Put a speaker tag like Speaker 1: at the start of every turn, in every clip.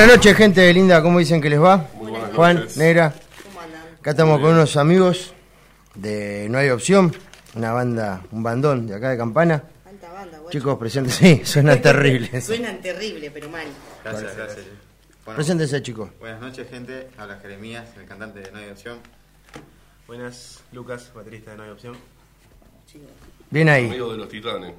Speaker 1: Buenas noches, gente linda. ¿Cómo dicen que les va?
Speaker 2: Muy buenas
Speaker 1: Juan,
Speaker 2: noches.
Speaker 1: Negra.
Speaker 3: ¿Cómo andan?
Speaker 1: Acá estamos con unos amigos de No hay opción, una banda, un bandón de acá de Campana.
Speaker 3: Alta banda, guacho.
Speaker 1: Chicos, presentes. Sí, suena terrible.
Speaker 3: Suenan terrible, pero mal.
Speaker 4: Gracias, gracias. Bueno,
Speaker 1: Preséntense, chicos.
Speaker 4: buenas noches, gente. Habla Jeremías, el cantante de No hay opción.
Speaker 5: Buenas, Lucas, baterista de No hay opción.
Speaker 3: Chicos.
Speaker 1: Bien ahí.
Speaker 2: Amigo de los titanes.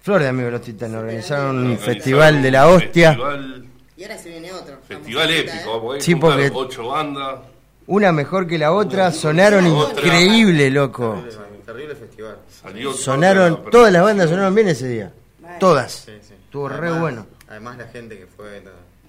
Speaker 1: Flor de Amigos de los Titanes. Organizaron un festival de la hostia.
Speaker 2: Festival,
Speaker 3: Y ahora se viene.
Speaker 2: Festival épico.
Speaker 3: ¿eh?
Speaker 2: porque
Speaker 1: Sí, porque-
Speaker 2: ocho bandas.
Speaker 1: Una mejor que la otra. Sonaron
Speaker 2: Otra.
Speaker 1: increíble, loco.
Speaker 4: Terrible, terrible festival.
Speaker 2: Salió
Speaker 1: Sonaron, todas las bandas sonaron bien ese día.
Speaker 3: Vale.
Speaker 1: Todas.
Speaker 4: Sí, sí.
Speaker 1: Estuvo re bueno.
Speaker 4: Además, la gente que fue.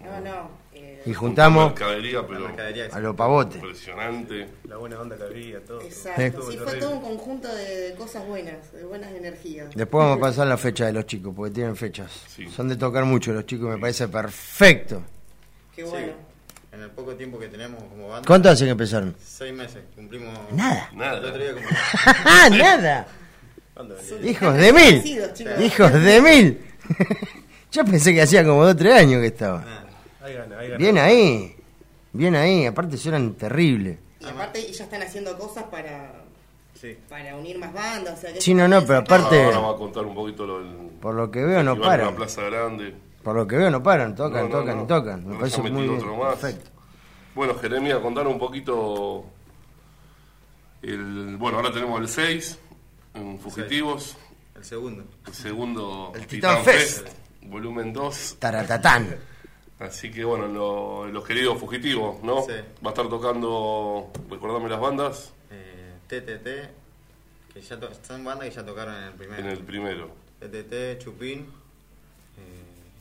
Speaker 3: No, no. eh,
Speaker 1: Y juntamos
Speaker 2: Mercadería, pero
Speaker 4: mercadería
Speaker 1: a lo pavote.
Speaker 2: impresionante.
Speaker 5: La buena onda que había, todo.
Speaker 3: Exacto.
Speaker 1: Sí.
Speaker 3: Sí, fue todo un conjunto de, de cosas buenas, de buenas energías.
Speaker 1: Después vamos a pasar la fecha de los chicos, porque tienen fechas.
Speaker 2: Sí.
Speaker 1: Son de tocar mucho los chicos, me parece perfecto.
Speaker 3: Qué
Speaker 4: Sí.
Speaker 3: bueno.
Speaker 4: En el poco tiempo que tenemos como banda.
Speaker 1: ¿Cuánto hace que empezaron?
Speaker 4: Seis meses. Cumplimos.
Speaker 1: Nada.
Speaker 4: El
Speaker 2: Nada.
Speaker 4: otro día cumplimos.
Speaker 1: ¡Ah, nada! Hijos de mil. Hijos de mil. Yo pensé que hacía como dos o tres años que estaba.
Speaker 4: Nada.
Speaker 5: Ahí gana, ahí gana.
Speaker 1: Bien ahí. Bien ahí. Aparte suenan terribles.
Speaker 3: Y aparte ya están haciendo cosas para,
Speaker 4: Sí.
Speaker 3: para unir más bandas. O sea, que
Speaker 1: Sí, no, no, pero aparte-
Speaker 2: Ahora va a contar un poquito lo del.
Speaker 1: Por lo que veo no
Speaker 2: en la. Plaza Grande.
Speaker 1: Por lo que veo no paran. Tocan,
Speaker 2: No, no,
Speaker 1: tocan
Speaker 2: no.
Speaker 1: y tocan. Me
Speaker 2: Nos
Speaker 1: parece muy
Speaker 2: otro más.
Speaker 1: Perfecto.
Speaker 2: Bueno, Jeremia, contanos un poquito. El, bueno, ahora tenemos el 6 en Fugitivos.
Speaker 4: El segundo.
Speaker 2: El segundo
Speaker 1: El Titán Fest.
Speaker 2: volumen 2.
Speaker 1: Taratatán.
Speaker 2: Así que bueno, lo- los queridos fugitivos, ¿no?
Speaker 4: Sí.
Speaker 2: Va a estar tocando, recordame las bandas,
Speaker 4: Eh, TTT. Que ya to- son bandas que ya tocaron en el primero.
Speaker 2: en el primero.
Speaker 4: TTT, Chupín.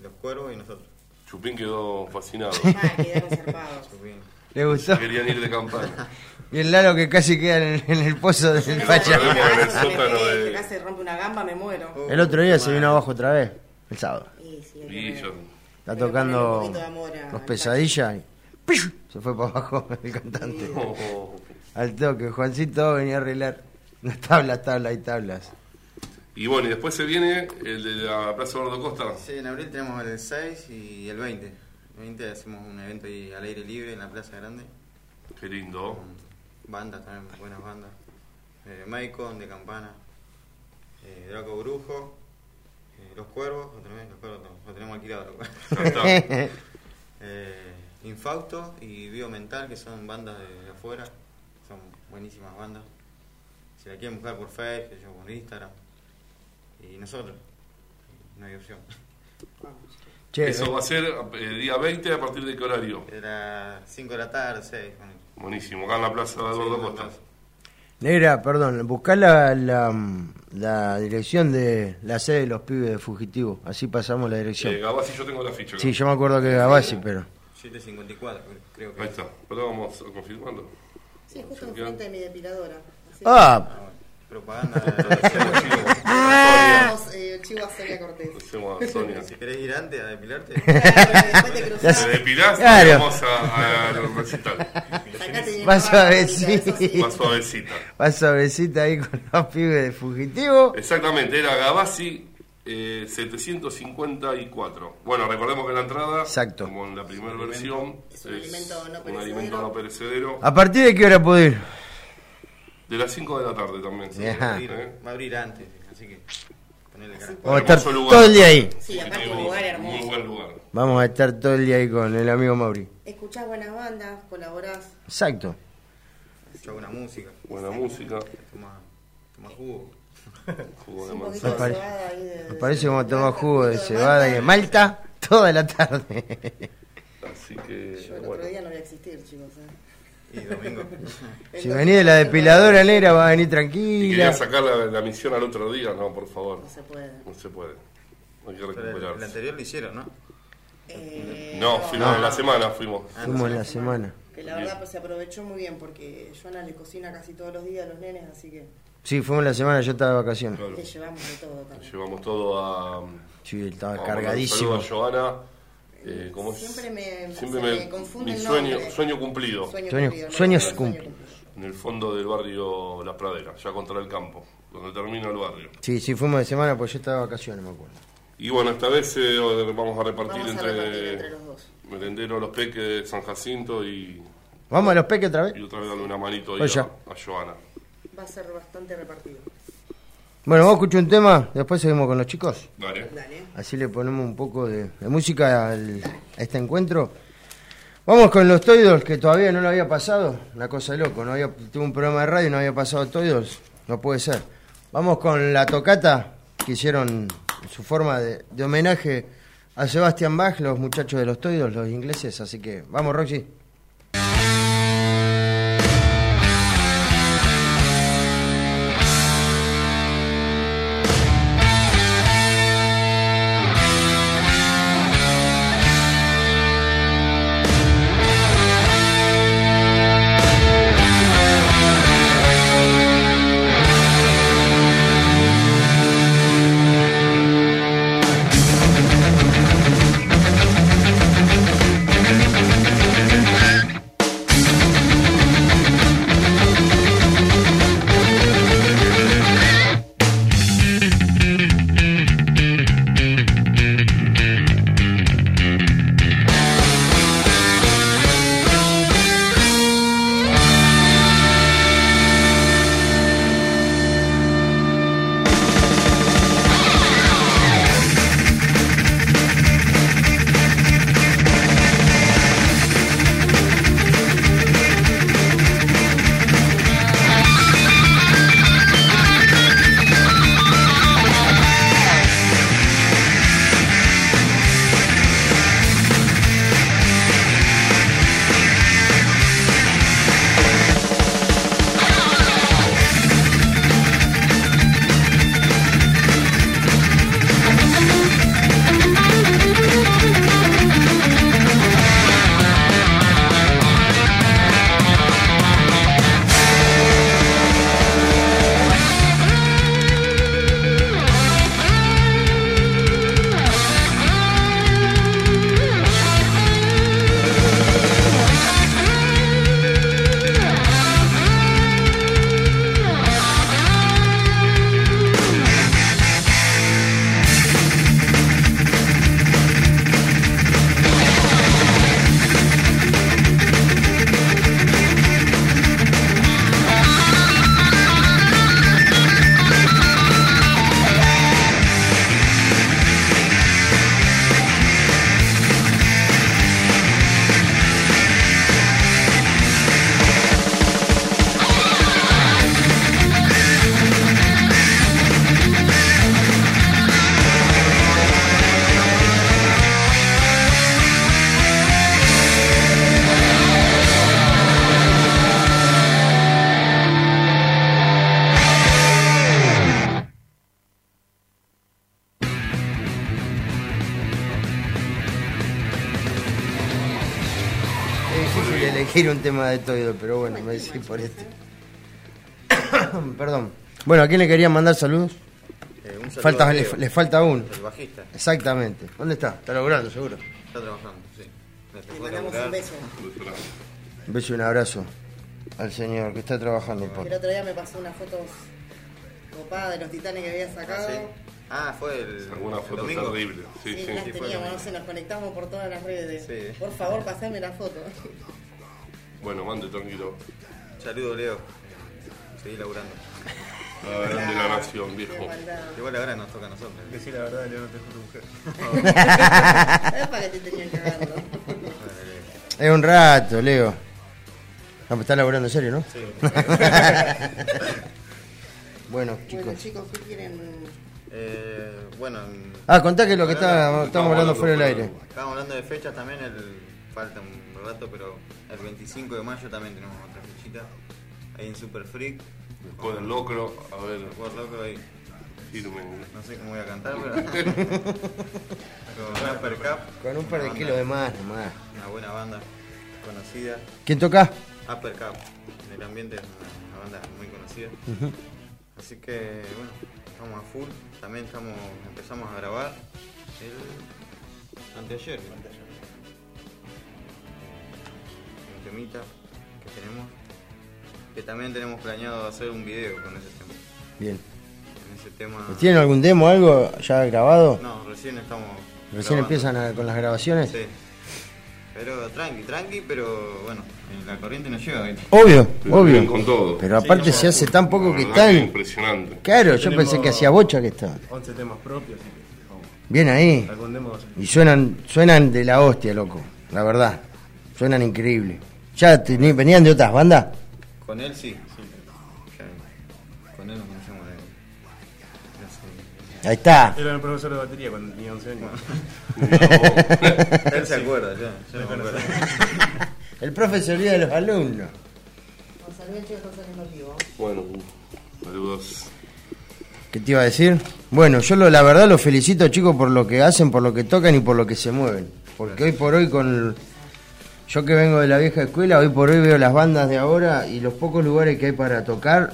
Speaker 4: Los Cuervos y nosotros.
Speaker 2: Chupín quedó fascinado.
Speaker 3: Ah, quedaron zarpados.
Speaker 4: Chupín.
Speaker 1: ¿Le gustó?
Speaker 2: Querían ir de campana.
Speaker 1: Y el Lalo que casi queda en, en el pozo del
Speaker 2: Sí,
Speaker 1: facha.
Speaker 2: El
Speaker 3: Si me
Speaker 2: sótano
Speaker 3: pegué,
Speaker 2: de-
Speaker 3: Acá se rompe una gamba, me muero.
Speaker 4: Oh,
Speaker 1: El otro día se vino abajo otra vez. El sábado.
Speaker 3: Y sí, que
Speaker 2: Y yo,
Speaker 1: Está tocando los pesadillas y se fue para abajo el cantante.
Speaker 2: oh.
Speaker 1: Al toque, Juancito venía a arreglar las tablas, tablas y tablas.
Speaker 2: Y bueno, y después se viene el de la Plaza Gordo Costa.
Speaker 4: Sí, en abril tenemos el 6 y el 20. El 20 hacemos un evento ahí al aire libre en la Plaza Grande.
Speaker 2: Qué lindo.
Speaker 4: Con bandas también, buenas bandas. Eh, Maicon de Campana. eh, Draco Brujo. eh, Los Cuervos, otra vez, Los Cuervos lo tenemos alquilado. los Cuervos. Eh, Infausto y Biomental, que son bandas de, de afuera. Son buenísimas bandas. Si la quieren buscar por Facebook, yo por Instagram. Y nosotros, no hay opción.
Speaker 1: Che,
Speaker 2: Eso va a ser el día 20 a partir de qué horario.
Speaker 4: Era 5 de la tarde, 6.
Speaker 2: Buenísimo, acá en la Plaza de Gordo Costa.
Speaker 1: Negra, perdón, buscá la, la, la dirección de la sede de los pibes de Fugitivo. Así pasamos la dirección.
Speaker 2: Eh, Gabasi, yo tengo la ficha. acá.
Speaker 1: Sí, yo me acuerdo que Gabasi, pero.
Speaker 4: 754, creo que
Speaker 2: Ahí
Speaker 4: es.
Speaker 2: está, pero vamos confirmando.
Speaker 3: Sí, justo enfrente de mi depiladora. Así
Speaker 1: ¡Ah!
Speaker 4: Ah, propaganda.
Speaker 3: Eh, chivo a Sonia Cortés.
Speaker 2: Hacemos a Sonia.
Speaker 4: si querés ir antes a depilarte,
Speaker 3: Claro, después te
Speaker 2: depilás y
Speaker 1: Claro.
Speaker 2: vamos a, a recital.
Speaker 3: Sacate eso sí.
Speaker 2: Más suavecita.
Speaker 1: Va suavecita ahí con los pibes de Fugitivo.
Speaker 2: Exactamente, era Gabasi eh, 754. Bueno, recordemos que la entrada,
Speaker 1: Exacto.
Speaker 2: como en la primera versión,
Speaker 3: Es un alimento no
Speaker 2: un
Speaker 3: perecedero.
Speaker 2: alimento no perecedero.
Speaker 1: ¿A partir de qué hora puedo ir?
Speaker 2: De las 5 de la tarde también.
Speaker 1: Bien.
Speaker 4: va a abrir,
Speaker 2: ¿Eh?
Speaker 4: va a abrir antes, así que ponele cara.
Speaker 1: Vamos a estar
Speaker 2: lugar.
Speaker 1: todo el día ahí.
Speaker 3: Sí, aparte
Speaker 2: Fugitivo,
Speaker 3: un lugar
Speaker 2: Muy
Speaker 3: hermoso.
Speaker 2: buen lugar.
Speaker 1: Vamos a estar todo el día ahí con el amigo Mauri.
Speaker 3: Escuchás buenas bandas, colaborás.
Speaker 1: Exacto.
Speaker 4: Hago una música,
Speaker 2: Buena música,
Speaker 4: toma, toma jugo.
Speaker 2: jugo de manzana.
Speaker 3: de cebada ahí de...
Speaker 1: Me parece que vamos a tomar jugo de
Speaker 3: poquito
Speaker 1: cebada y de malta toda la tarde.
Speaker 2: Así que,
Speaker 3: Yo el
Speaker 2: bueno.
Speaker 3: otro día no voy a existir, chicos. ¿eh?
Speaker 4: Y domingo.
Speaker 1: Si venís de la depiladora negra, va a venir
Speaker 2: Y quería
Speaker 1: tranquila.
Speaker 2: sacar la, la misión al otro día, no, por favor.
Speaker 3: No se puede.
Speaker 2: No se puede. Hay que recuperarse.
Speaker 4: anterior lo hicieron, ¿no?
Speaker 3: Eh,
Speaker 2: No, fuimos
Speaker 1: no.
Speaker 2: en la semana, fuimos.
Speaker 4: Ah,
Speaker 1: Fuimos en la semana.
Speaker 3: Que la verdad pues, se aprovechó muy bien porque Joana le cocina casi todos los días a los nenes, así que
Speaker 1: Sí, fuimos en la semana, yo estaba de vacaciones.
Speaker 2: Claro.
Speaker 3: le llevamos de todo también.
Speaker 2: Llevamos todo a.
Speaker 1: Sí, estaba
Speaker 2: a
Speaker 1: cargadísimo.
Speaker 2: saludo a Joana. Eh.
Speaker 3: Siempre me,
Speaker 2: Siempre
Speaker 3: se
Speaker 2: me-
Speaker 3: me confunde
Speaker 2: mi
Speaker 3: el
Speaker 2: sueño,
Speaker 3: nombre.
Speaker 2: sueño cumplido.
Speaker 3: Sueño
Speaker 1: Sueño-
Speaker 3: cumplido, no,
Speaker 1: sueños
Speaker 3: no,
Speaker 1: cumplidos.
Speaker 3: cumplido.
Speaker 2: En el fondo del barrio Las Praderas, ya contra el campo, donde termina el barrio.
Speaker 1: Sí, sí, fuimos de semana, pues yo estaba de vacaciones, me acuerdo.
Speaker 2: Y bueno, esta vez eh, vamos a repartir
Speaker 3: Vamos a
Speaker 2: entre,
Speaker 3: repartir entre los dos.
Speaker 2: Merendero Los Peques de San Jacinto y,
Speaker 1: Vamos a los peques otra vez.
Speaker 2: y otra vez darle una manito ahí
Speaker 1: Pues
Speaker 2: a, a Joana.
Speaker 3: Va a ser bastante repartido.
Speaker 1: Bueno, vamos a escuchar un tema, después seguimos con los chicos.
Speaker 2: Dale.
Speaker 3: Dale.
Speaker 1: Así le ponemos un poco de, de música al- a este encuentro. Vamos con los Toidos, que todavía no lo había pasado. Una cosa de loco, no había, tuve un programa de radio y no había pasado Toidos. No puede ser. Vamos con la tocata que hicieron su forma de, de homenaje a Sebastian Bach, los muchachos de los Toidos, los ingleses. Así que vamos, Roxy. Elegir un tema de Toido, pero bueno, me decidí por este. Perdón. Bueno, ¿a quién le querían mandar saludos?
Speaker 4: Eh, un saludo
Speaker 1: Falta, le, le falta uno.
Speaker 4: El bajista.
Speaker 1: Exactamente. ¿Dónde está? Está logrando, seguro.
Speaker 4: Está trabajando, sí.
Speaker 3: Le mandamos un beso.
Speaker 1: Un beso y un abrazo al señor que está trabajando. por-
Speaker 3: El otro día me pasó unas fotos copadas de los titanes que había
Speaker 4: Ah,
Speaker 3: sacado.
Speaker 4: sí. Ah, fue el,
Speaker 2: Alguna
Speaker 4: el
Speaker 2: foto
Speaker 4: domingo.
Speaker 2: terrible. Sí,
Speaker 3: Sí,
Speaker 2: sí.
Speaker 3: las
Speaker 4: sí,
Speaker 3: teníamos, no sé, nos conectamos por todas las redes.
Speaker 4: Sí.
Speaker 3: Por favor, pasame la foto.
Speaker 2: Bueno, mande tranquilo.
Speaker 4: Saludo, Leo. Seguí laburando.
Speaker 2: La grande la nación, viejo.
Speaker 4: Igual ahora nos toca a nosotros.
Speaker 5: Decir la verdad, Leo, no te juro mujer.
Speaker 3: Es para que te tenían cagando.
Speaker 1: Es un rato, Leo. No, pues está laburando en serio, ¿no?
Speaker 4: Sí.
Speaker 1: Bueno,
Speaker 3: Bueno,
Speaker 1: chicos.
Speaker 3: chicos, ¿qué quieren?
Speaker 4: Eh, bueno, en-
Speaker 1: Ah, contá que lo que está,
Speaker 2: Estamos
Speaker 1: estamos hablando fuera del aire.
Speaker 4: estábamos hablando de fechas también. El, falta un rato, pero el 25 de mayo también tenemos otra fechita. Ahí en Super Freak.
Speaker 2: Después del locro, a ver,
Speaker 4: Por loco ahí.
Speaker 2: firme.
Speaker 4: No sé cómo voy a cantar, pero. Con Upper Cup.
Speaker 1: Con un par de kilos de más nomás.
Speaker 4: Una buena banda conocida.
Speaker 1: ¿Quién toca?
Speaker 4: Upper Cup. En el ambiente es una, una banda muy conocida. Así que, bueno, estamos a full. También estamos empezamos a grabar el anteayer. creo. Temita que tenemos. Que también tenemos planeado hacer un video con ese tema.
Speaker 1: Bien.
Speaker 4: En ese tema.
Speaker 1: ¿Tienen algún demo, algo ya grabado?
Speaker 4: No, recién estamos.
Speaker 1: Recién
Speaker 4: grabando.
Speaker 1: empiezan a- con las grabaciones.
Speaker 4: Sí. Pero tranqui, tranqui, pero bueno, la corriente nos lleva.
Speaker 1: Obvio,
Speaker 2: Pero
Speaker 1: obvio.
Speaker 2: con todo.
Speaker 1: Pero aparte
Speaker 5: Sí,
Speaker 1: se hace tan poco que están.
Speaker 2: Impresionante.
Speaker 1: Claro, yo pensé que hacía bocha que estaba.
Speaker 5: 11 temas propios,
Speaker 1: Bien ahí. Y suenan, suenan de la hostia, loco. La verdad. Suenan increíble. ¿Ya venían de otras bandas?
Speaker 4: Con él sí. Ya, con él nos conocemos de.
Speaker 1: Ahí está.
Speaker 5: Era el profesor de batería cuando tenía 11 años.
Speaker 4: Él se acuerda, ya. Yo no me acuerdo.
Speaker 1: El profe se olvida de los alumnos.
Speaker 2: Bueno, saludos.
Speaker 1: ¿Qué te iba a decir? Bueno, yo lo, la verdad los felicito chicos por lo que hacen, por lo que tocan y por lo que se mueven. Porque hoy por hoy con... Yo que vengo de la vieja escuela, hoy por hoy veo las bandas de ahora y los pocos lugares que hay para tocar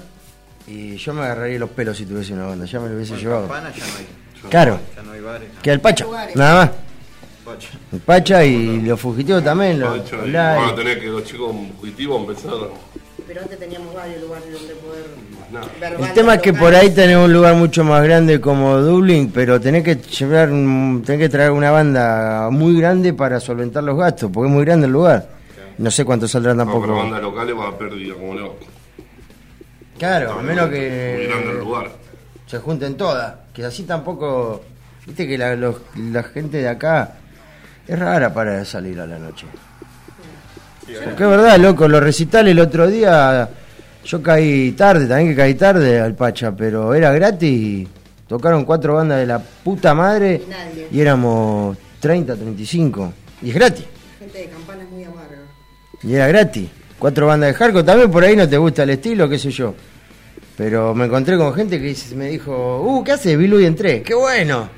Speaker 1: y yo me agarraría los pelos si tuviese una banda, ya me lo hubiese
Speaker 4: Bueno,
Speaker 1: llevado.
Speaker 4: Campana ya no hay.
Speaker 1: Claro,
Speaker 4: Ya no hay bares. nada.
Speaker 1: queda el Pacha, nada más.
Speaker 4: Pacha.
Speaker 1: El Pacha y los fugitivos también, los,
Speaker 2: Pacho,
Speaker 1: los
Speaker 2: y a tener que los chicos fugitivos empezar.
Speaker 3: Pero antes teníamos varios lugares donde poder
Speaker 1: El tema es que por ahí tenés un lugar mucho más grande como Dublín, pero tenés que llevar, un- tenés que traer una banda muy grande para solventar los gastos, porque es muy grande el lugar. No sé cuánto saldrán
Speaker 2: No,
Speaker 1: tampoco.
Speaker 2: pero bandas locales va a pérdida, como no.
Speaker 1: Claro, a menos
Speaker 2: Muy grande el
Speaker 1: que
Speaker 2: lugar.
Speaker 1: se junten todas, que así tampoco, viste que la, los- la gente de acá es rara para salir a la noche. Porque es verdad, loco, los recitales el otro día, yo caí tarde, también que caí tarde al Pacha, pero era gratis y tocaron cuatro bandas de la puta madre
Speaker 3: Y nadie.
Speaker 1: y éramos 30, 35. Y es gratis,
Speaker 3: Gente de campana es muy amarga.
Speaker 1: y era gratis. Cuatro bandas de hardcore, también por ahí no te gusta el estilo, qué sé yo. Pero me encontré con gente que me dijo, uh, ¿qué haces? Vi y entré, qué bueno.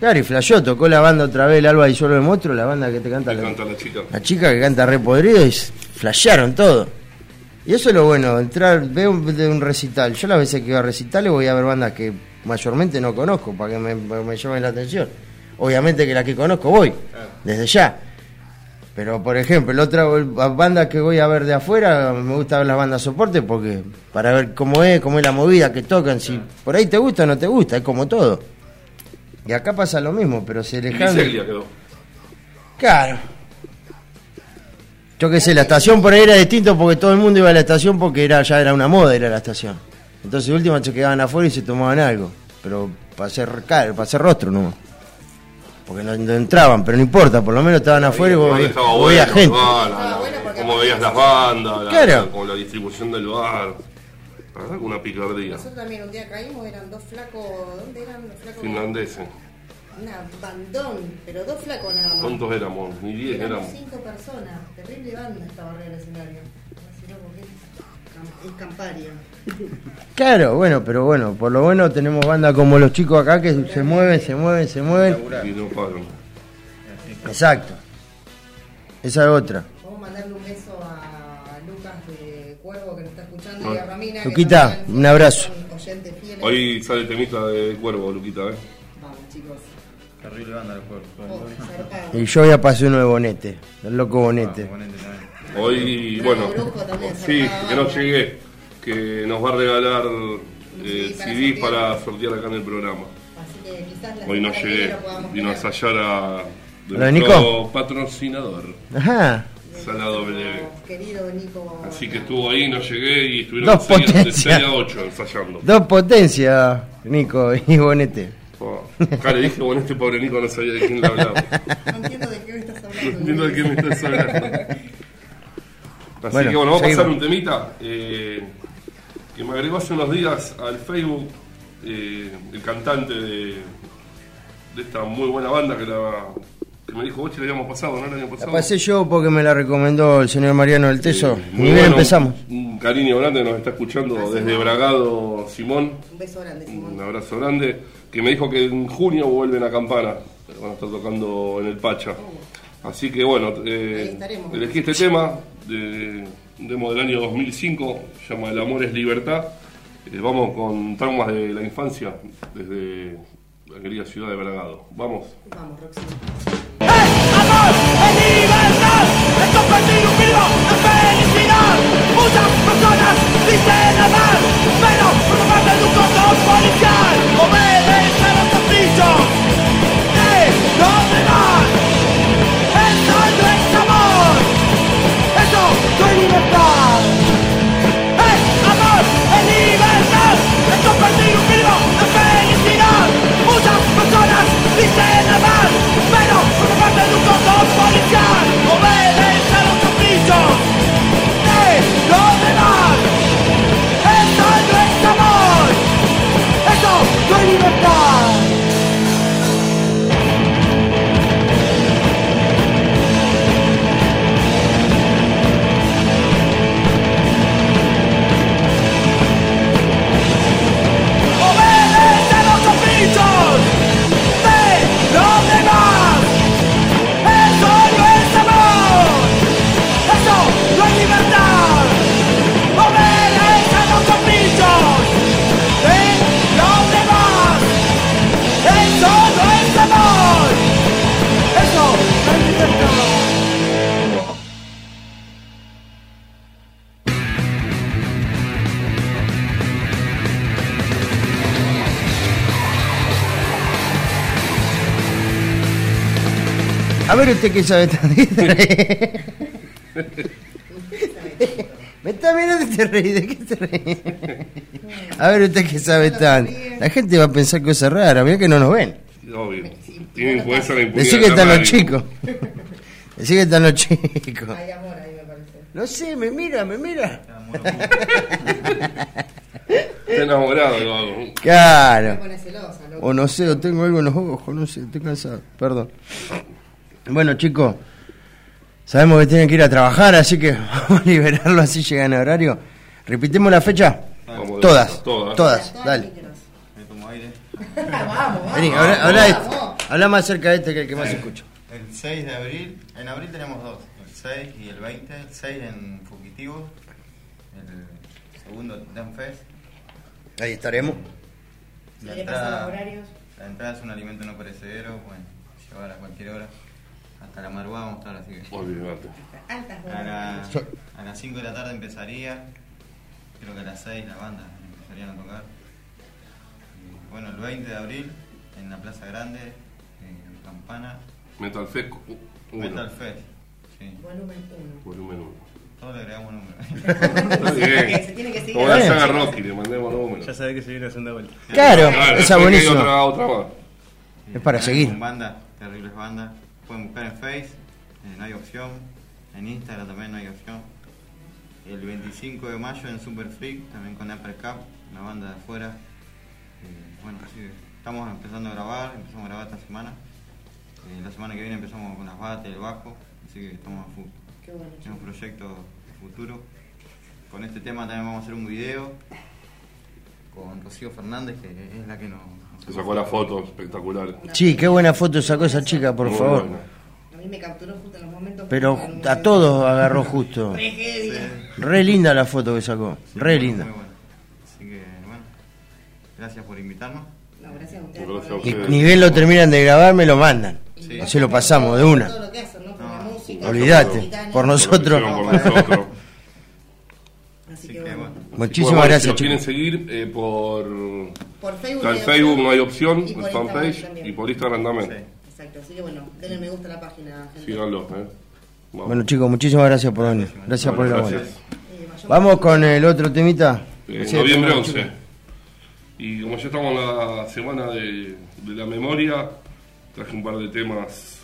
Speaker 1: Claro, y flashó, tocó la banda otra vez, el Alba y Solo de Monstruo, la banda que te canta la,
Speaker 2: encanta la chica.
Speaker 1: la chica que canta re podrido y flashearon todo. Y eso es lo bueno, entrar, veo un, de un recital. Yo las veces que iba a recitales voy a ver bandas que mayormente no conozco para que me, me llamen la atención. Obviamente que las que conozco voy, desde ya. Pero por ejemplo, la otra banda que voy a ver de afuera, me gusta ver las bandas soporte porque para ver cómo es, cómo es la movida que tocan, si por ahí te gusta o no te gusta, es como todo. Y acá pasa lo mismo, pero se
Speaker 2: quedó.
Speaker 1: Claro. Yo qué sé, la estación por ahí era distinto porque todo el mundo iba a la estación porque era ya era una moda ir a la estación. Entonces, de última se quedaban afuera y se tomaban algo. Pero para hacer, cara, para hacer rostro, no. Porque no, no entraban, pero no importa, por lo menos estaban afuera y vos
Speaker 2: bueno,
Speaker 1: veías gente.
Speaker 3: Estaba
Speaker 2: la-
Speaker 3: bueno porque
Speaker 2: cómo
Speaker 3: aparte
Speaker 2: veías las bandas, la,
Speaker 1: Claro.
Speaker 2: como la distribución del bar. La verdad que una picardía.
Speaker 3: Nosotros también un día caímos, eran dos flacos, ¿dónde eran los flacos?
Speaker 2: Finlandeses.
Speaker 3: Una bandón, pero dos flacos nada más.
Speaker 2: ¿Cuántos éramos? Ni 10
Speaker 3: Éramos
Speaker 2: éramos.
Speaker 3: cinco personas, terrible banda estaba arriba del escenario. No, porque es, cam- es camparia.
Speaker 1: Claro, bueno, pero bueno, por lo bueno tenemos bandas como los chicos acá que se mueven, se mueven, se mueven.
Speaker 2: Y no pagan.
Speaker 1: Exacto. Esa es otra.
Speaker 3: Vamos a mandarle un beso a Lucas de Cuervo que nos está escuchando y
Speaker 2: Ah.
Speaker 3: a Romina. que
Speaker 1: Luquita, un abrazo.
Speaker 2: Hoy sale temita de cuervo, Luquita, ¿eh?
Speaker 4: Terrible banda.
Speaker 3: Oh.
Speaker 1: Y yo ya pasé uno de Bonete, el loco Bonete.
Speaker 4: También.
Speaker 2: Hoy, bueno, sí, que no llegué, que nos va a regalar eh,
Speaker 3: CD para
Speaker 2: CD
Speaker 3: sortear.
Speaker 2: para sortear acá en el programa.
Speaker 3: Así que quizás la
Speaker 2: Hoy no llegué, vino a ensayar a de
Speaker 1: ¿Lo de
Speaker 2: nuestro
Speaker 1: Nico?
Speaker 2: patrocinador,
Speaker 1: Ajá.
Speaker 2: Sala W.
Speaker 3: Querido Nico.
Speaker 2: Así que estuvo ahí, no llegué y estuvieron
Speaker 1: Dos
Speaker 2: de seis a- de
Speaker 1: potencias.
Speaker 2: 6 a 8 ensayando.
Speaker 1: Dos potencias, Nico y Bonete.
Speaker 2: Acá le dije, bueno, este pobre Nico no sabía de quién le hablaba.
Speaker 3: No entiendo de qué me estás
Speaker 2: No
Speaker 3: hablando.
Speaker 2: entiendo de qué me estás hablando. Así
Speaker 1: Bueno,
Speaker 2: que bueno, vamos a pasar un temita eh, que me agregó hace unos días al Facebook eh, el cantante de, de esta muy buena banda que, la, me dijo, vos le habíamos pasado, ¿no? El año
Speaker 1: La
Speaker 2: pasado.
Speaker 1: pasé yo porque me la recomendó el señor Mariano del Teso. Muy bien, empezamos.
Speaker 2: Un cariño grande que nos está escuchando desde. Bragado, Simón.
Speaker 3: Un beso grande, Simón.
Speaker 2: Un abrazo grande. Que me dijo que en junio vuelven a Campana. Van a estar tocando en el Pacha. Así que bueno, eh, elegí este tema, de, un demo del año 2005, se llama El amor es libertad. Eh, vamos con traumas de la infancia desde la querida ciudad de Bragado. Vamos.
Speaker 3: Vamos, Roxy.
Speaker 6: Es libertad, es compartir un vida, es felicidad. Muchas personas dicen amar,
Speaker 1: ver usted qué sabe tan Me está mirando y te reí, ¿de qué te reí? A ver usted qué sabe tan. La gente va a pensar cosas raras, mira que no nos ven.
Speaker 2: Obvio. Tienen ser la impunidad.
Speaker 1: Decí que están los chicos. Decí que están los chicos.
Speaker 3: Hay amor ahí, me parece.
Speaker 1: No sé, me mira, me mira.
Speaker 2: Está enamorado, lo hago.
Speaker 3: Me
Speaker 1: Claro. O no sé, o tengo algo en los ojos, no sé, estoy cansado. Perdón. Bueno, chicos, sabemos que tienen que ir a trabajar, así que vamos a liberarlo así llegan a horario. ¿Repitemos la fecha?
Speaker 2: Vamos
Speaker 1: Todas,
Speaker 2: todas.
Speaker 1: todas,
Speaker 3: Todas
Speaker 1: dale.
Speaker 4: Me tomo aire.
Speaker 3: vamos, vamos.
Speaker 1: Vení, habla, habla, este.
Speaker 3: vamos.
Speaker 1: Habla más cerca de este que el que más escucho.
Speaker 4: El 6 de abril, en abril tenemos dos, el 6 y el 20, el 6 en Fugitivo, el segundo Danfest.
Speaker 1: Ahí estaremos.
Speaker 3: Los horarios.
Speaker 4: la entrada es un alimento no perecedero, bueno, llevar a cualquier hora. Hasta la madrugada vamos a estar, así que...
Speaker 2: Olvídate.
Speaker 4: A, la- a las 5 de la tarde empezaría, creo que a las 6 la banda empezarían a tocar. Y, bueno, el 20 de abril en la Plaza Grande, en Campana,
Speaker 2: Metal Fest 1.
Speaker 4: Metal Fest. Sí,
Speaker 3: Volumen 1.
Speaker 2: Volumen 1.
Speaker 4: todos le agregamos número.
Speaker 3: Se tiene que seguir.
Speaker 2: Como la saga Rocky, le mandemos números.
Speaker 5: Ya sabés que se viene una segunda vuelta.
Speaker 1: Claro,
Speaker 2: Claro,
Speaker 1: esa buenísima.
Speaker 2: Otra, otra más.
Speaker 1: Es para seguir.
Speaker 4: Con bandas, terribles bandas. Pueden buscar en Face, eh, no hay opción. En Instagram también no hay opción. El 25 de mayo en Super Freak, también con Upper Cup, una banda de afuera. Eh, bueno, así que estamos empezando a grabar, empezamos a grabar esta semana. Eh, la semana que viene empezamos con las bates, el bajo, así que estamos a full.
Speaker 3: Qué bueno.
Speaker 4: Tenemos proyectos a futuro. Con este tema también vamos a hacer un video con Rocío Fernández, que es la que nos...
Speaker 2: Se sacó la foto espectacular.
Speaker 1: Sí, qué buena foto sacó esa chica, por
Speaker 2: Muy
Speaker 1: favor.
Speaker 2: buena.
Speaker 3: A mí me capturó justo en los momentos.
Speaker 1: Pero a todos agarró justo.
Speaker 3: Re
Speaker 1: linda la foto que sacó. Re
Speaker 4: Muy
Speaker 1: linda.
Speaker 4: bueno. Así que, bueno, gracias por invitarnos.
Speaker 3: No, gracias a ustedes.
Speaker 2: Gracias a
Speaker 3: por
Speaker 1: Ni,
Speaker 2: ustedes.
Speaker 1: ni bien lo terminan de grabar, me lo mandan.
Speaker 4: Sí.
Speaker 1: Así lo pasamos de una.
Speaker 3: ¿no?
Speaker 1: Olvídate, por nosotros.
Speaker 2: Por nosotros.
Speaker 3: Así
Speaker 4: Así
Speaker 3: que
Speaker 4: que,
Speaker 3: bueno.
Speaker 4: bueno.
Speaker 1: Muchísimas
Speaker 2: Bueno,
Speaker 1: gracias,
Speaker 2: Si lo quieren seguir eh, por.
Speaker 3: Por Facebook.
Speaker 2: En no hay opción,
Speaker 3: Y por Instagram
Speaker 2: fanpage
Speaker 3: también.
Speaker 2: y por Instagram también.
Speaker 4: Sí.
Speaker 3: Exacto, así que bueno, denle me gusta a la página. gente.
Speaker 2: Síganlo, eh. Vamos.
Speaker 1: Bueno, chicos, muchísimas gracias por venir. Gracias por el
Speaker 3: vayamos-
Speaker 1: Vamos con el otro temita.
Speaker 2: Eh,
Speaker 1: Sí,
Speaker 2: noviembre
Speaker 1: tenemos,
Speaker 2: 11.
Speaker 1: chicos.
Speaker 2: Y como ya estamos en la semana de, de la memoria, traje un par de temas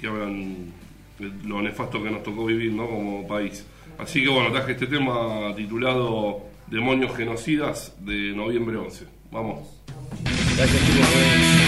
Speaker 2: que hablan de lo nefasto que nos tocó vivir ¿no? como país. Así que bueno, traje este tema titulado Demonios Genocidas de noviembre 11. Vamos.
Speaker 6: Atribuimos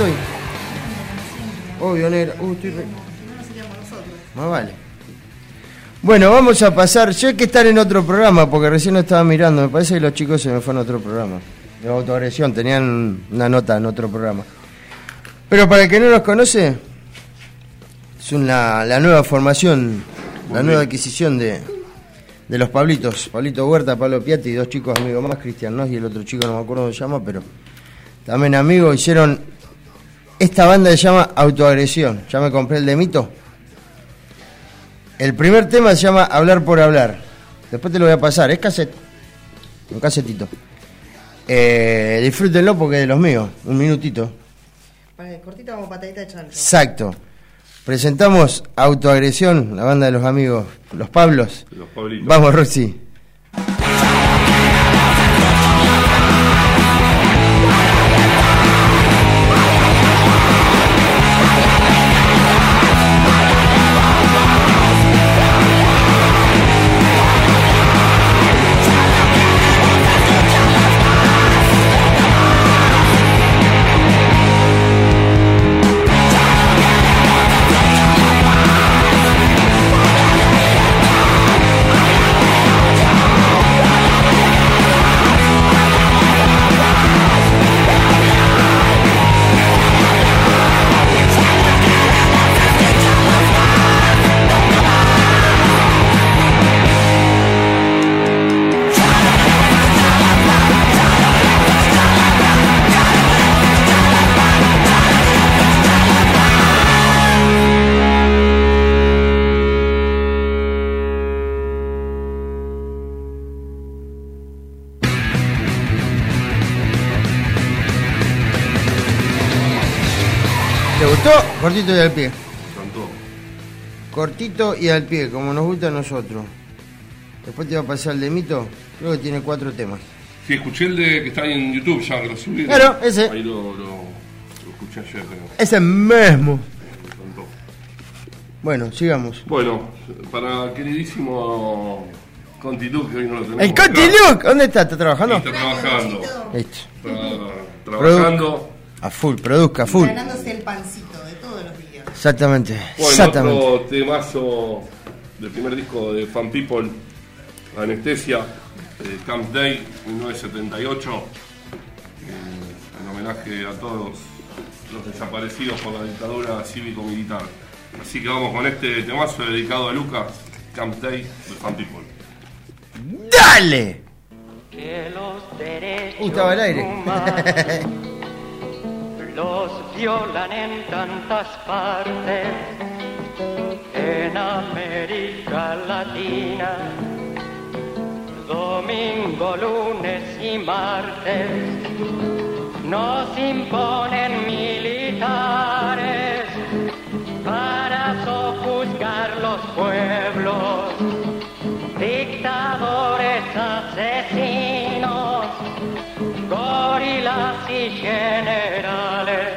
Speaker 1: estoy. Obvio, negro. Uh, estoy re... Más vale. Bueno, vamos a pasar. Yo hay que estar en otro programa porque recién lo estaba mirando. Me parece que los chicos se me fueron a otro programa. De autoagresión, tenían una nota en otro programa. Pero para el que no los conoce, es una, la nueva formación, la nueva adquisición de, de los Pablitos. Pablito Huerta, Pablo Piatti y dos chicos amigos más, Cristian Nos y el otro chico, no me acuerdo cómo se llama, pero también amigos, hicieron. Esta banda se llama Autoagresión. Ya me compré el de mito. El primer tema se llama Hablar por Hablar. Después te lo voy a pasar. Es cassette. Un casetito. Eh, disfrútenlo porque es de los míos. Un minutito.
Speaker 3: Para el cortito vamos patadita de chancho.
Speaker 1: Exacto. Presentamos Autoagresión, la banda de los amigos, los Pablos.
Speaker 2: Los Pablitos.
Speaker 1: Vamos, Roxy. Cortito y al pie.
Speaker 2: Cantó.
Speaker 1: Cortito y al pie, como nos gusta a nosotros. Después te va a pasar el de mito. Creo que tiene cuatro temas.
Speaker 2: Sí, escuché el de que está ahí en YouTube ya, que lo subí.
Speaker 1: Claro, ese.
Speaker 2: Ahí lo, lo, lo escuché ayer, creo.
Speaker 1: Ese mismo. Bueno, sigamos.
Speaker 2: Bueno, para queridísimo Conti Luke, que hoy no lo tenemos.
Speaker 1: El
Speaker 2: acá.
Speaker 1: Conti Luke, ¿dónde está? ¿Está trabajando?
Speaker 2: Está trabajando.
Speaker 1: Listo.
Speaker 2: Está trabajando.
Speaker 1: A full, produzca, a full.
Speaker 3: Ganándose el pancito de todos los días.
Speaker 1: Exactamente,
Speaker 2: Bueno,
Speaker 1: exactamente.
Speaker 2: otro temazo del primer disco de Fan People, Anestesia, eh, Camp Day, 1978, eh, en homenaje a todos los desaparecidos por la dictadura cívico-militar. Así que vamos con este temazo dedicado a Lucas, Camp Day de Fan People.
Speaker 1: ¡Dale!
Speaker 7: que los derechos
Speaker 1: Uh, estaba al aire.
Speaker 7: los violan en tantas partes, en América Latina, domingo, lunes y martes, nos imponen militares para sojuzgar los pueblos. Dictadores asesinos,
Speaker 1: generale.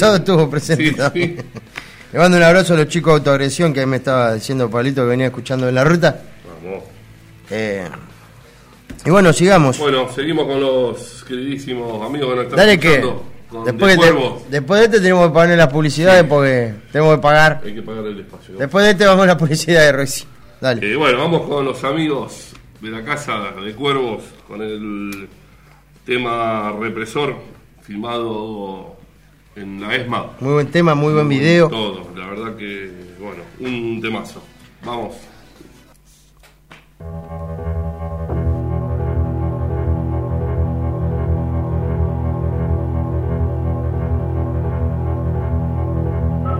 Speaker 1: Pasado estuvo presente.
Speaker 2: Sí,
Speaker 1: también.
Speaker 2: sí.
Speaker 1: Le mando un abrazo a los chicos de autoagresión que ahí me estaba diciendo Pablito que venía escuchando en la ruta.
Speaker 2: Vamos.
Speaker 1: Eh, y bueno, sigamos.
Speaker 2: Bueno, seguimos con los queridísimos amigos que nos están
Speaker 1: Dale que
Speaker 2: escuchando.
Speaker 1: Después,
Speaker 2: De
Speaker 1: de,
Speaker 2: Cuervos.
Speaker 1: después de este tenemos que poner las publicidades porque tenemos que pagar.
Speaker 2: Hay que pagar el espacio. ¿no?
Speaker 1: Después de este vamos a la publicidad de Roxy. Dale.
Speaker 2: Eh, bueno, vamos con los amigos de la casa de Cuervos, con el tema represor, filmado en la ESMA.
Speaker 1: Muy buen tema, muy buen video.
Speaker 2: Todo, la verdad que, bueno, un temazo. Vamos.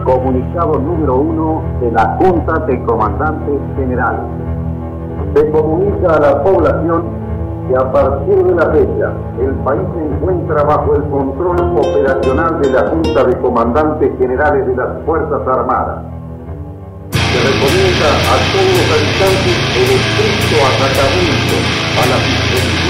Speaker 8: Comunicado número uno de la Junta de Comandantes Generales. Se comunica a la población que a partir de la fecha el país se encuentra bajo el control operacional de la Junta de Comandantes Generales de las Fuerzas Armadas. Se recomienda a todos los habitantes el estricto atacamiento a las disposiciones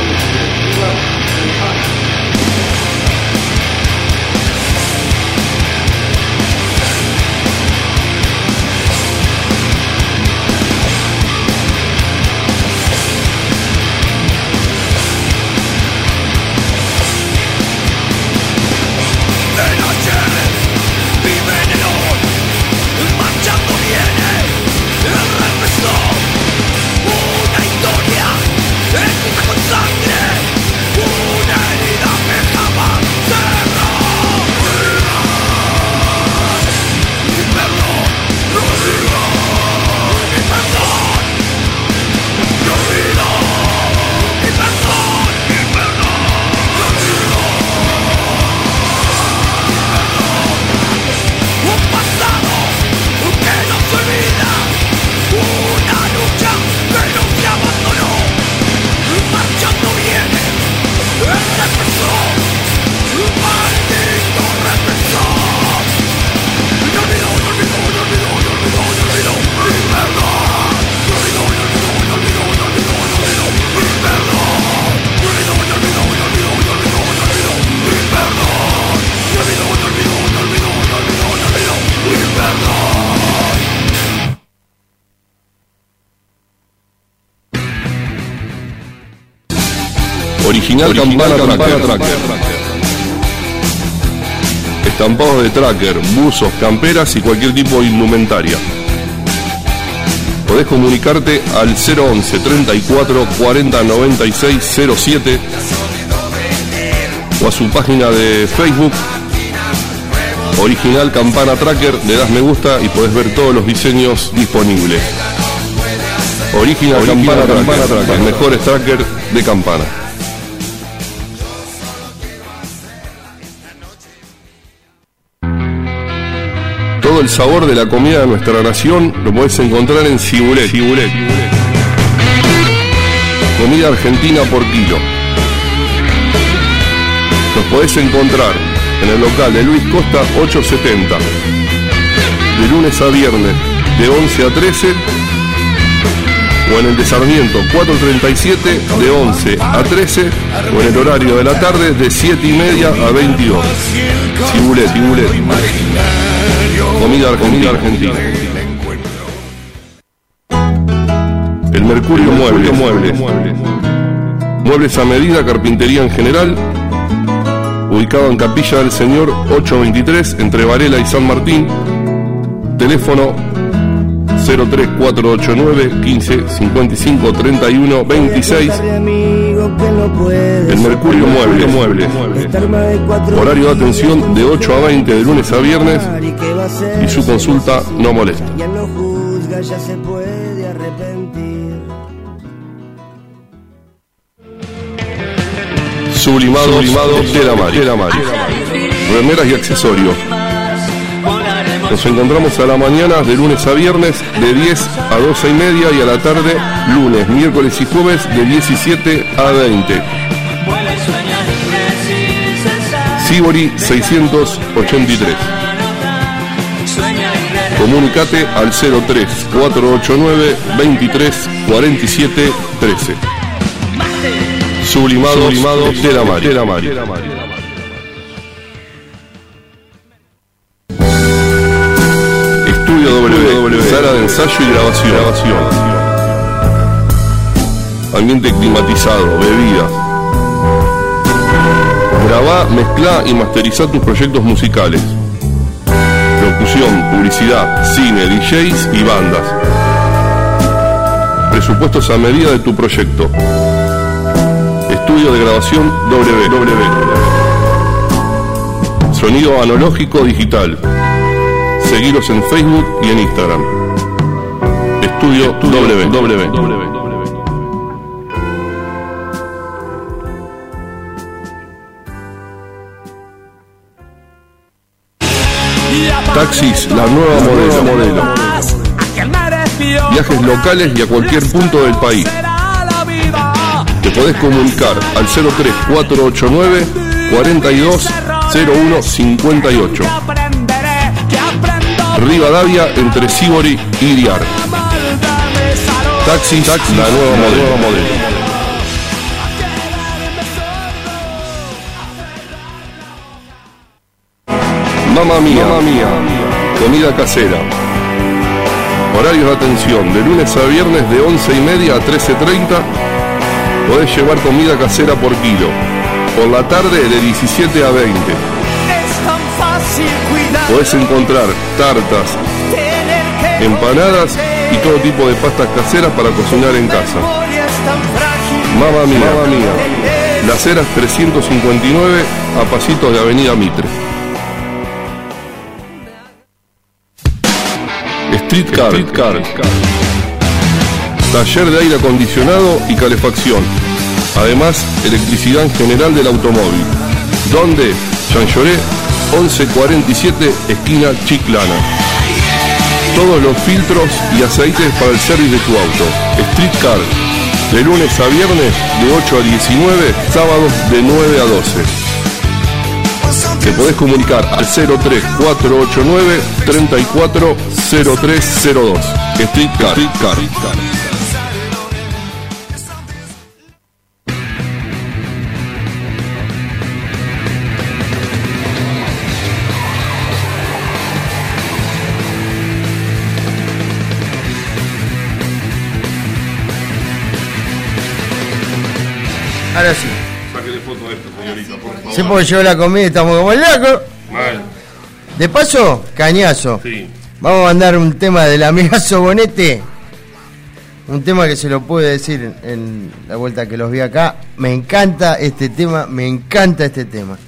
Speaker 2: Original, Campana, tracker. Estampados de tracker, buzos, camperas y cualquier tipo de indumentaria. Podés comunicarte al 011 34 40 96 07 o a su página de Facebook Original Campana Tracker, le das me gusta y podés ver todos los diseños disponibles. Original, Campana, Tracker, el mejor tracker de campana. El sabor de la comida de nuestra nación lo podés encontrar en Cibulet. Cibulet. Comida argentina por kilo. Los podés encontrar en el local de Luis Costa 870. De lunes a viernes de 11 a 13 o en el de Sarmiento 437 de 11 a 13 o en el horario de la tarde de 7 y media a 22. Cibulet, Cibulet. Comida, comida argentina. El Mercurio Muebles. Muebles. Muebles a medida, carpintería en general. Ubicado en Capilla del Señor 823 entre Varela y San Martín. Teléfono 03489 15 55 31 26. El Mercurio Muebles. Muebles. Horario de atención de 8 a 20 de lunes a viernes y su consulta no molesta.
Speaker 9: Ya se puede arrepentir.
Speaker 2: Sublimados, Sublimado de Mari. Remeras y accesorios. Nos encontramos a la mañana de lunes a viernes de 10 a 12 y media y a la tarde lunes, miércoles y jueves de 17 a 20. Sibori 683. Comunicate al 03 489 23 47 13. Sublimado, Sublimado Mari. Estela Mari. Ensayo y grabación. Ambiente climatizado, bebidas. Grabá, mezclá y masterizá tus proyectos musicales. Locución, publicidad, cine, DJs y bandas. Presupuestos a medida de tu proyecto. Estudio de grabación WW. Sonido analógico digital. Seguiros en Facebook y en Instagram. Estudio WW. Taxis, la nueva modelo. modelo. Viajes locales y a cualquier punto del país. Te podés comunicar al 03489 420158. Rivadavia entre Sibori y Diar. Taxis, Taxis la nueva modelo. modelo. Mamma mía, Mamma mía, comida casera. Horarios de atención de lunes a viernes de 11 y media a 13.30. Podés llevar comida casera por kilo. Por la tarde de 17 a 20. Podés encontrar tartas, empanadas y todo tipo de pastas caseras para cocinar en casa. Mamma mía, Mamma mía. Las Heras 359 a pasitos de Avenida Mitre. Street Car. Taller de aire acondicionado y calefacción. Además, electricidad en general del automóvil. ¿Dónde? Chanchoré 1147, esquina Chiclana. Todos los filtros y aceites para el service de tu auto. Street Car. De lunes a viernes de 8 a 19, sábados de 9 a 12. Te podés comunicar al 03489 340302. Street Car.
Speaker 1: Ahora sí.
Speaker 2: Sáquele foto a esto, señorita, por favor.
Speaker 1: Sí, porque llegó la comida y estamos como locos.
Speaker 2: Mal.
Speaker 1: De paso, cañazo.
Speaker 2: Sí.
Speaker 1: Vamos a mandar un tema del amigazo Bonete. Un tema que se lo pude decir en la vuelta que los vi acá. Me encanta este tema, me encanta este tema.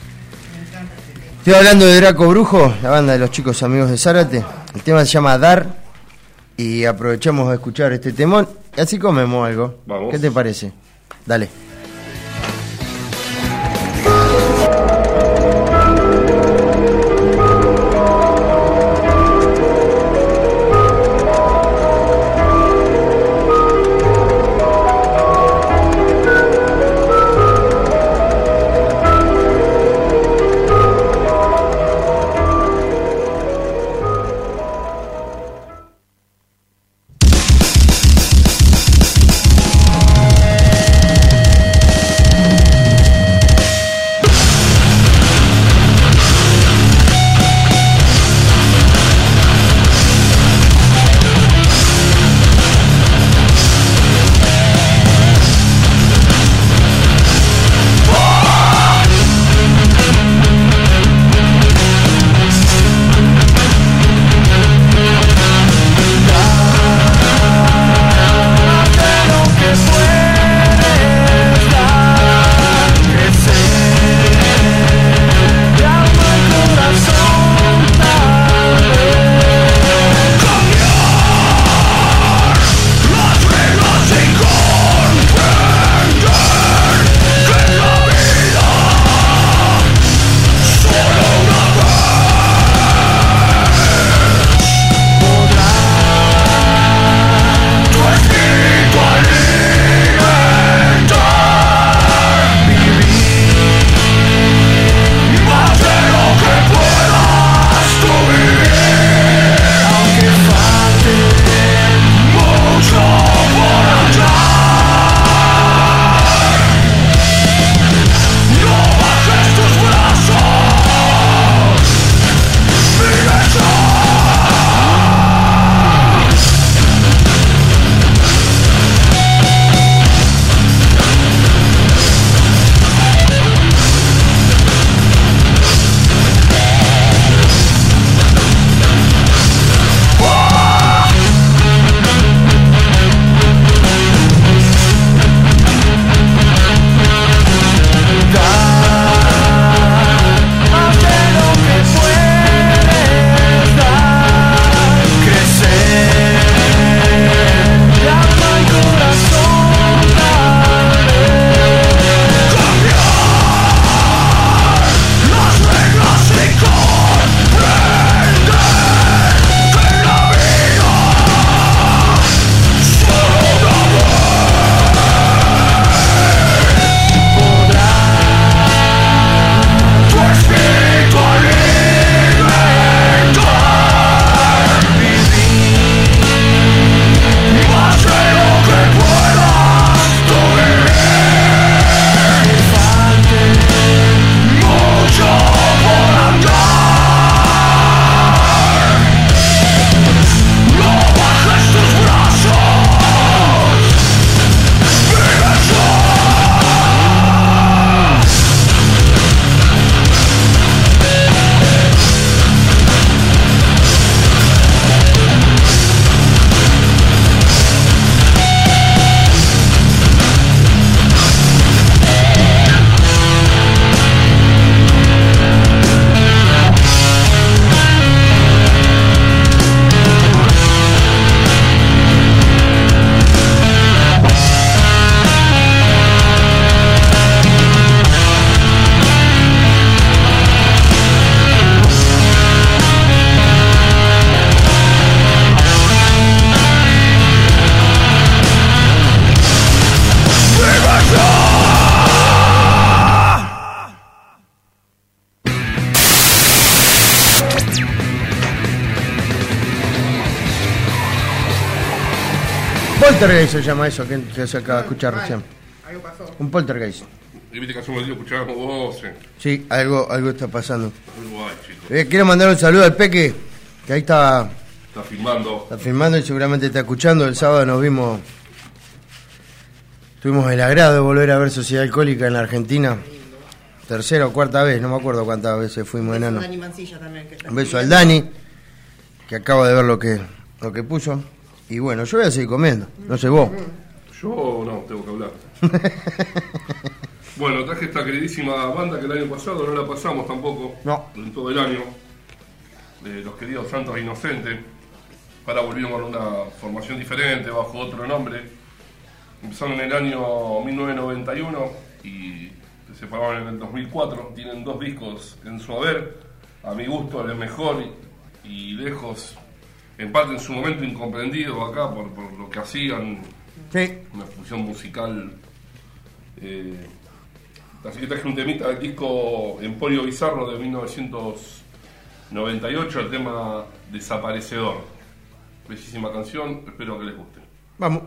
Speaker 1: Estoy hablando de Draco Brujo, la banda de los chicos amigos de Zárate. El tema se llama Dar. Y aprovechamos a escuchar este temón. Y así comemos algo.
Speaker 2: Vamos.
Speaker 1: ¿Qué te parece? Dale.
Speaker 10: Se llama eso que, se acaba de escuchar recién.
Speaker 3: Algo pasó.
Speaker 10: Un poltergeist.
Speaker 2: Y viste que hace un ratito escuchábamos voces.
Speaker 10: Sí, algo, algo está pasando.
Speaker 2: Chicos.
Speaker 10: Eh, quiero mandar un saludo al Peque, que ahí está,
Speaker 2: Está filmando.
Speaker 10: está filmando y seguramente está escuchando. El sábado nos vimos, tuvimos el agrado de volver a ver Sociedad Alcohólica en la Argentina. Tercera o cuarta vez, no me acuerdo cuántas veces fuimos
Speaker 3: Beso
Speaker 10: enano.
Speaker 3: Dani Mancilla también. Que está
Speaker 10: Un beso al. Dani, que acabo de ver lo que, lo que puso. Y bueno, yo voy a seguir comiendo, no sé vos.
Speaker 2: Yo no, tengo que hablar. bueno, traje esta queridísima banda que el año pasado no la pasamos tampoco.
Speaker 10: No.
Speaker 2: En todo el año. De los queridos Santos Inocentes. Ahora volvieron con una formación diferente, bajo otro nombre. Empezaron en el año 1991 y se separaron en el 2004. Tienen dos discos en su haber. A mi gusto, el mejor y lejos, en parte en su momento incomprendido acá por, por lo que hacían
Speaker 10: Sí,
Speaker 2: una fusión musical. eh, así que traje un temita del disco Emporio Bizarro de 1998, el tema Desaparecedor. Bellísima canción, espero que les guste.
Speaker 10: vamos.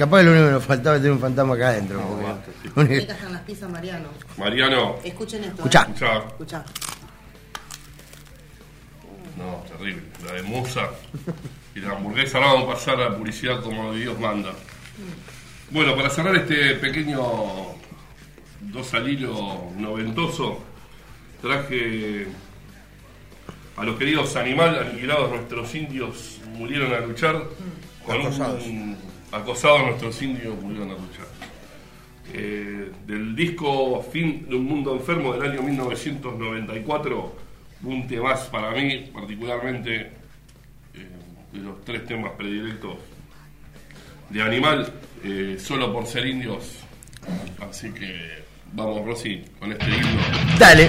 Speaker 10: Capaz lo único que nos faltaba es tener un fantasma acá adentro. porque-
Speaker 2: basta, sí.
Speaker 10: Único-
Speaker 3: Ricas están las pizzas, Mariano.
Speaker 2: Mariano,
Speaker 3: Escuchen esto.
Speaker 10: Escuchá.
Speaker 3: eh.
Speaker 2: escuchá.
Speaker 3: Escuchá.
Speaker 2: No, terrible. La de Musa y la hamburguesa. Ahora vamos a pasar a la publicidad como Dios manda. Bueno, para cerrar este pequeño dos al hilo noventoso, traje a los queridos animal aniquilados, nuestros indios murieron a luchar. Con
Speaker 10: Acosados.
Speaker 2: Un, acosados nuestros indios murieron a luchar. Eh, del disco Fin de un Mundo Enfermo del año 1994, un más para mí, particularmente eh, de los tres temas predilectos de Animal, eh, solo por ser indios. Así que vamos, Rosy, con este himno.
Speaker 8: Dale.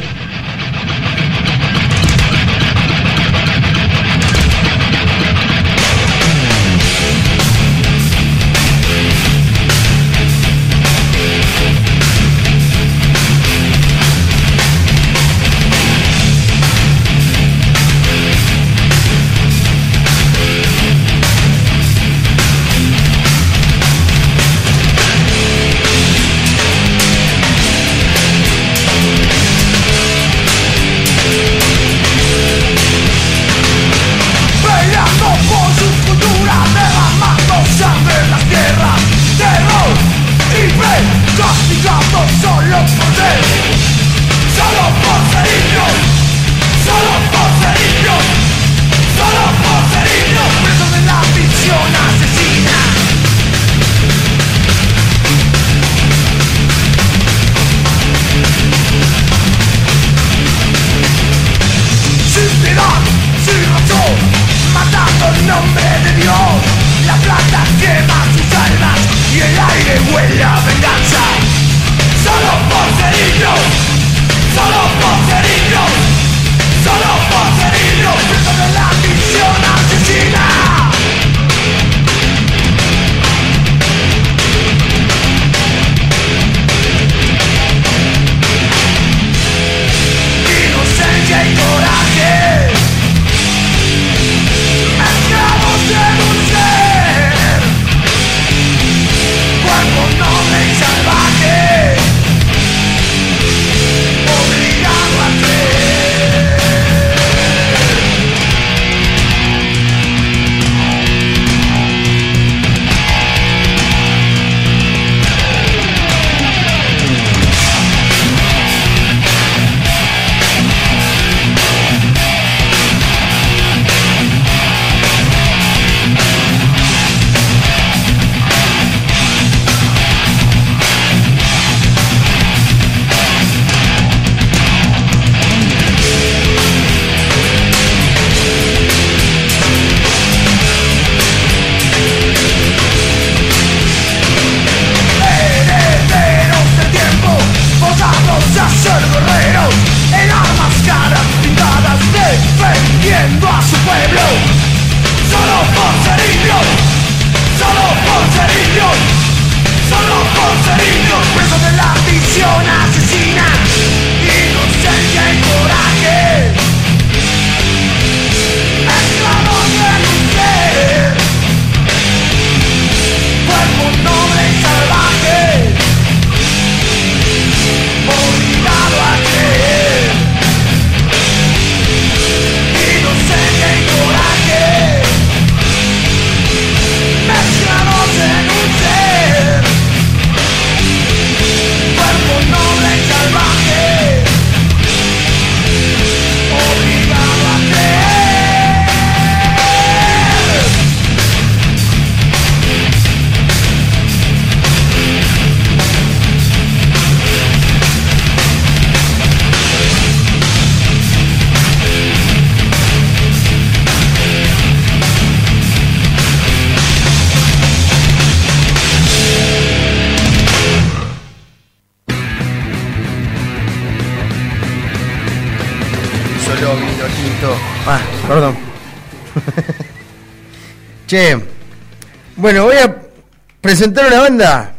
Speaker 8: Presentar una banda.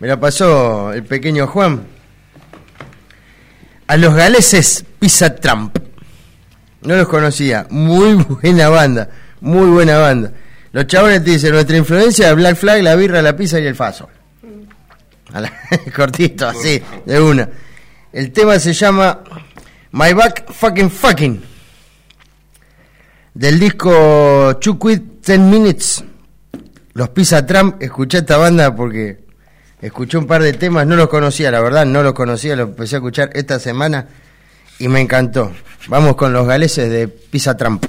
Speaker 8: Me la pasó el pequeño Juan. A los galeses Pizza Trump. No los conocía. Muy buena banda. Muy buena banda. Los chabones te dicen nuestra influencia de Black Flag, la birra, la pizza y el faso. Cortito, así, de una. El tema se llama My Back Fucking Fucking. Del disco Quit 10 Minutes. Los Pizza Trump. Escuché esta banda porque escuché un par de temas. No los conocía, la verdad, no los conocía. Los empecé a escuchar esta semana y me encantó. Vamos con los galeses de Pizza Trump.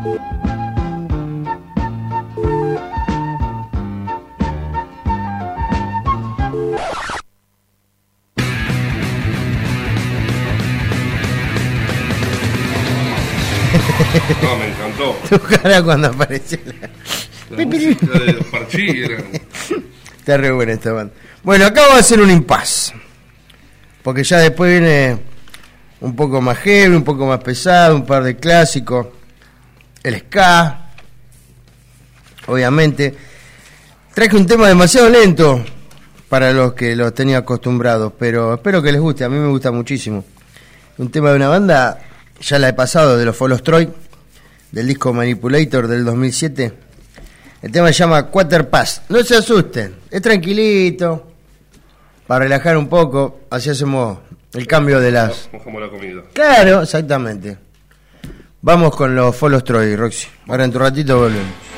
Speaker 2: No, me encantó.
Speaker 1: Tu cara cuando apareció la,
Speaker 2: la de los parchís era...
Speaker 1: Está re buena esta banda. Bueno, acá va a ser un impasse. Porque ya después viene un poco más heavy, un poco más pesado, un par de clásicos el ska, obviamente. Traje un tema demasiado lento para los que los tenía acostumbrados, pero espero que les guste, a mí me gusta muchísimo. Un tema de una banda, ya la he pasado, de los Folos Troy, del disco Manipulator del 2007. El tema se llama Quarter Pass. No se asusten, es tranquilito, para relajar un poco, así hacemos el cambio de las...
Speaker 2: Mojamos la comida.
Speaker 1: Claro, exactamente. Vamos con los Follows Troy, Roxy. Ahora en tu ratito volvemos.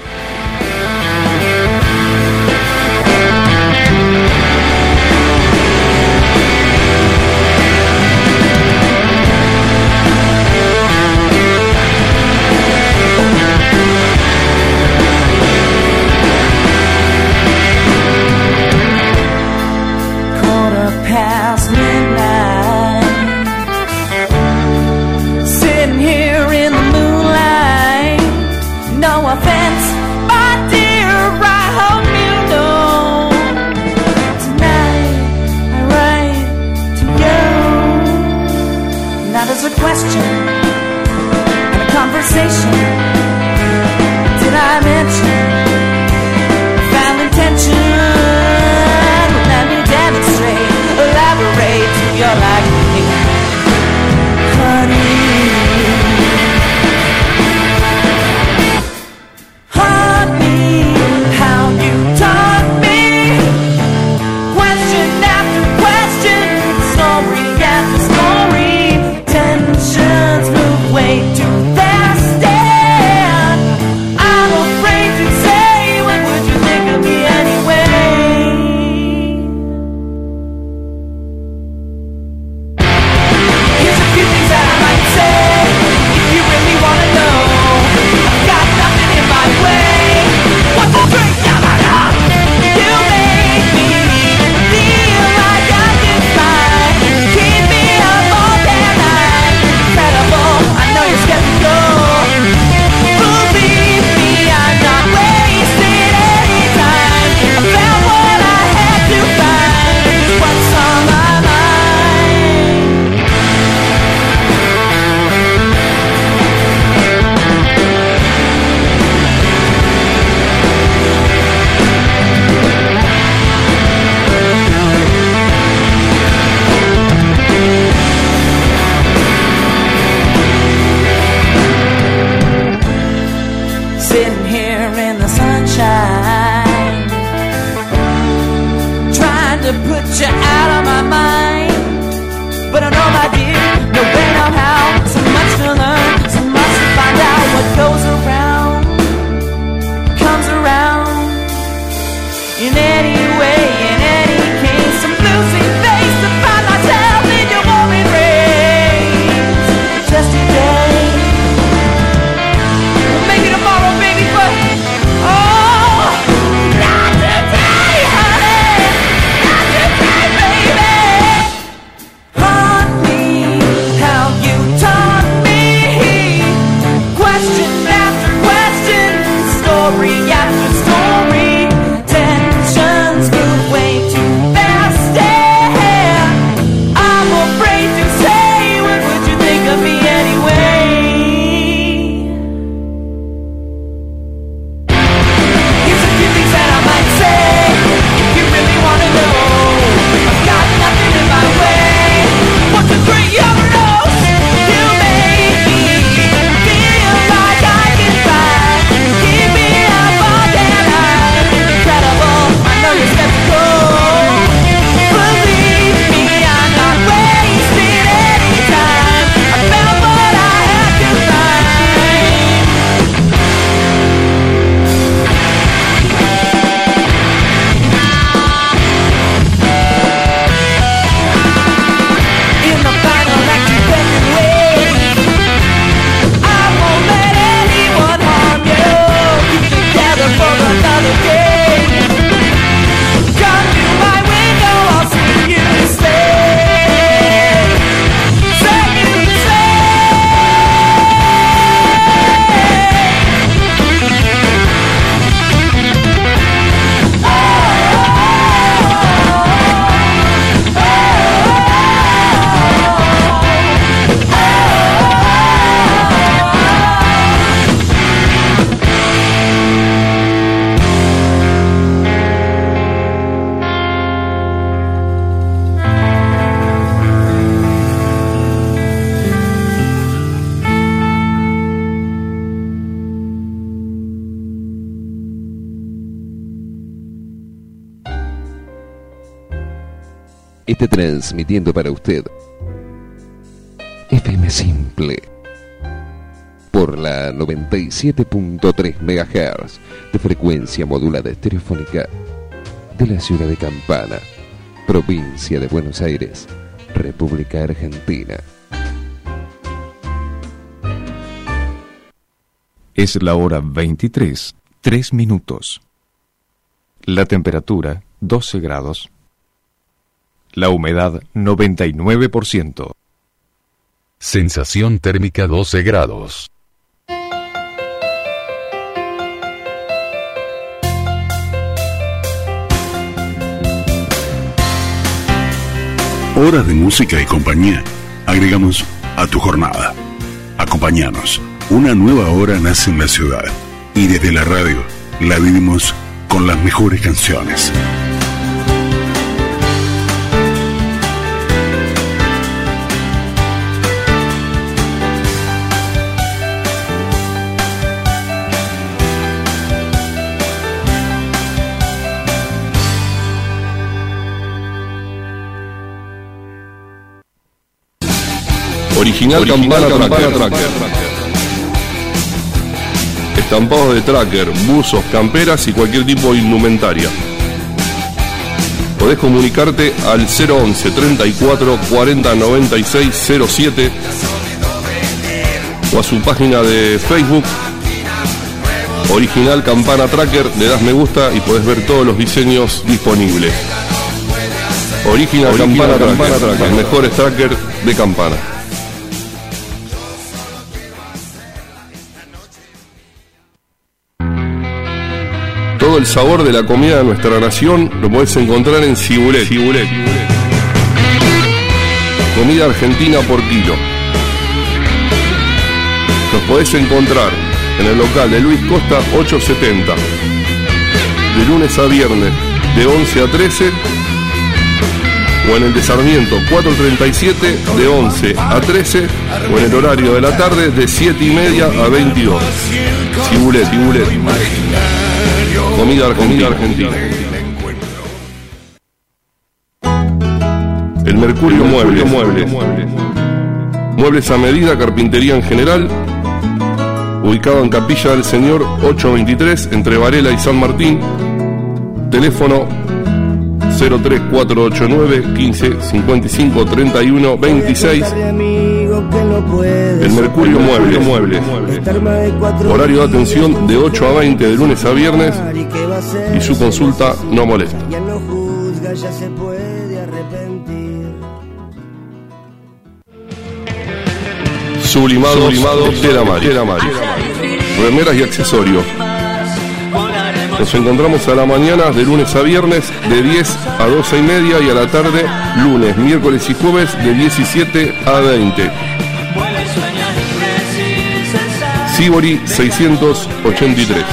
Speaker 11: Transmitiendo para usted FM Simple por la 97.3 MHz de frecuencia modulada estereofónica de la ciudad de Campana, provincia de Buenos Aires, República Argentina.
Speaker 12: Es la hora 23, 3 minutos. La temperatura 12 grados. La humedad 99%.
Speaker 13: Sensación térmica 12 grados.
Speaker 14: Horas de música y compañía. Agregamos a tu jornada. Acompáñanos. Una nueva hora nace en la ciudad. Y desde la radio la vivimos con las mejores canciones.
Speaker 2: Original, Campana, Tracker. Estampados de tracker, buzos, camperas y cualquier tipo de indumentaria. Podés comunicarte al 011 34 40 96 07 o a su página de Facebook Original Campana Tracker, le das me gusta y podés ver todos los diseños disponibles. Original, Campana, Tracker, el mejor tracker de campana. Todo el sabor de la comida de nuestra nación lo podés encontrar en Cibulet. Cibulet. Comida argentina por kilo. Nos podés encontrar en el local de Luis Costa 870. De lunes a viernes de 11 a 13 o en el de Sarmiento 437 de 11 a 13 o en el horario de la tarde de 7 y media a 22. Cibulet, Cibulet. Comida argentina. argentina. El Mercurio Muebles. Muebles. Muebles a medida, carpintería en general. Ubicado en Capilla del Señor 823 entre Varela y San Martín. Teléfono 03489 15 55 31 26. El Mercurio Muebles. Muebles. Horario de atención de 8 a 20 de lunes a viernes y su consulta no molesta. Sublimado, sublimado, tela. Remeras y accesorios. Nos encontramos a la mañana de lunes a viernes de 10 a 12 y media y a la tarde lunes, miércoles y jueves de 17 a 20. Sibori 683.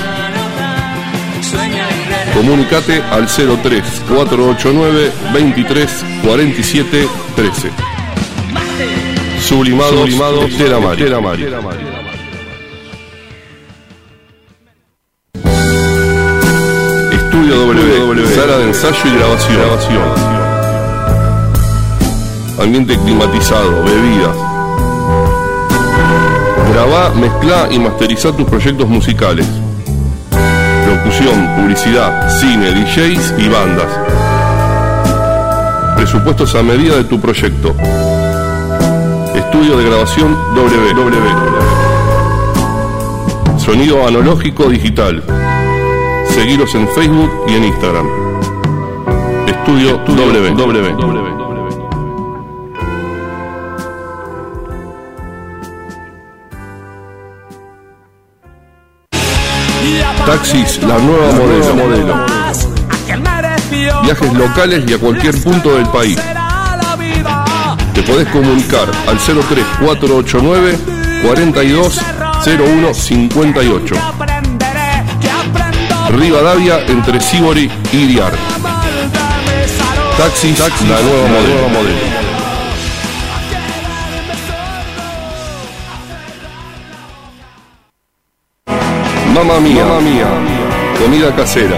Speaker 2: Comunicate al 03 489 23 47 13. Sublimados, Sublimados Tela Mari. Tela Mari. Estudio W, sala de ensayo y grabación. Ambiente climatizado, bebidas. Grabá, mezclá y masterizá tus proyectos musicales. Locución, publicidad, cine, DJs y bandas. Presupuestos a medida de tu proyecto. Estudio de grabación W. Sonido analógico digital. Seguiros en Facebook y en Instagram. Estudio, W. W. Taxis, la nueva modelo. modelo. Viajes locales y a cualquier punto del país. Te podés comunicar al 03489 420158. Rivadavia entre Sibori y Diar. Taxis, la nueva modelo. Mamma mía, Mamma mía, comida casera.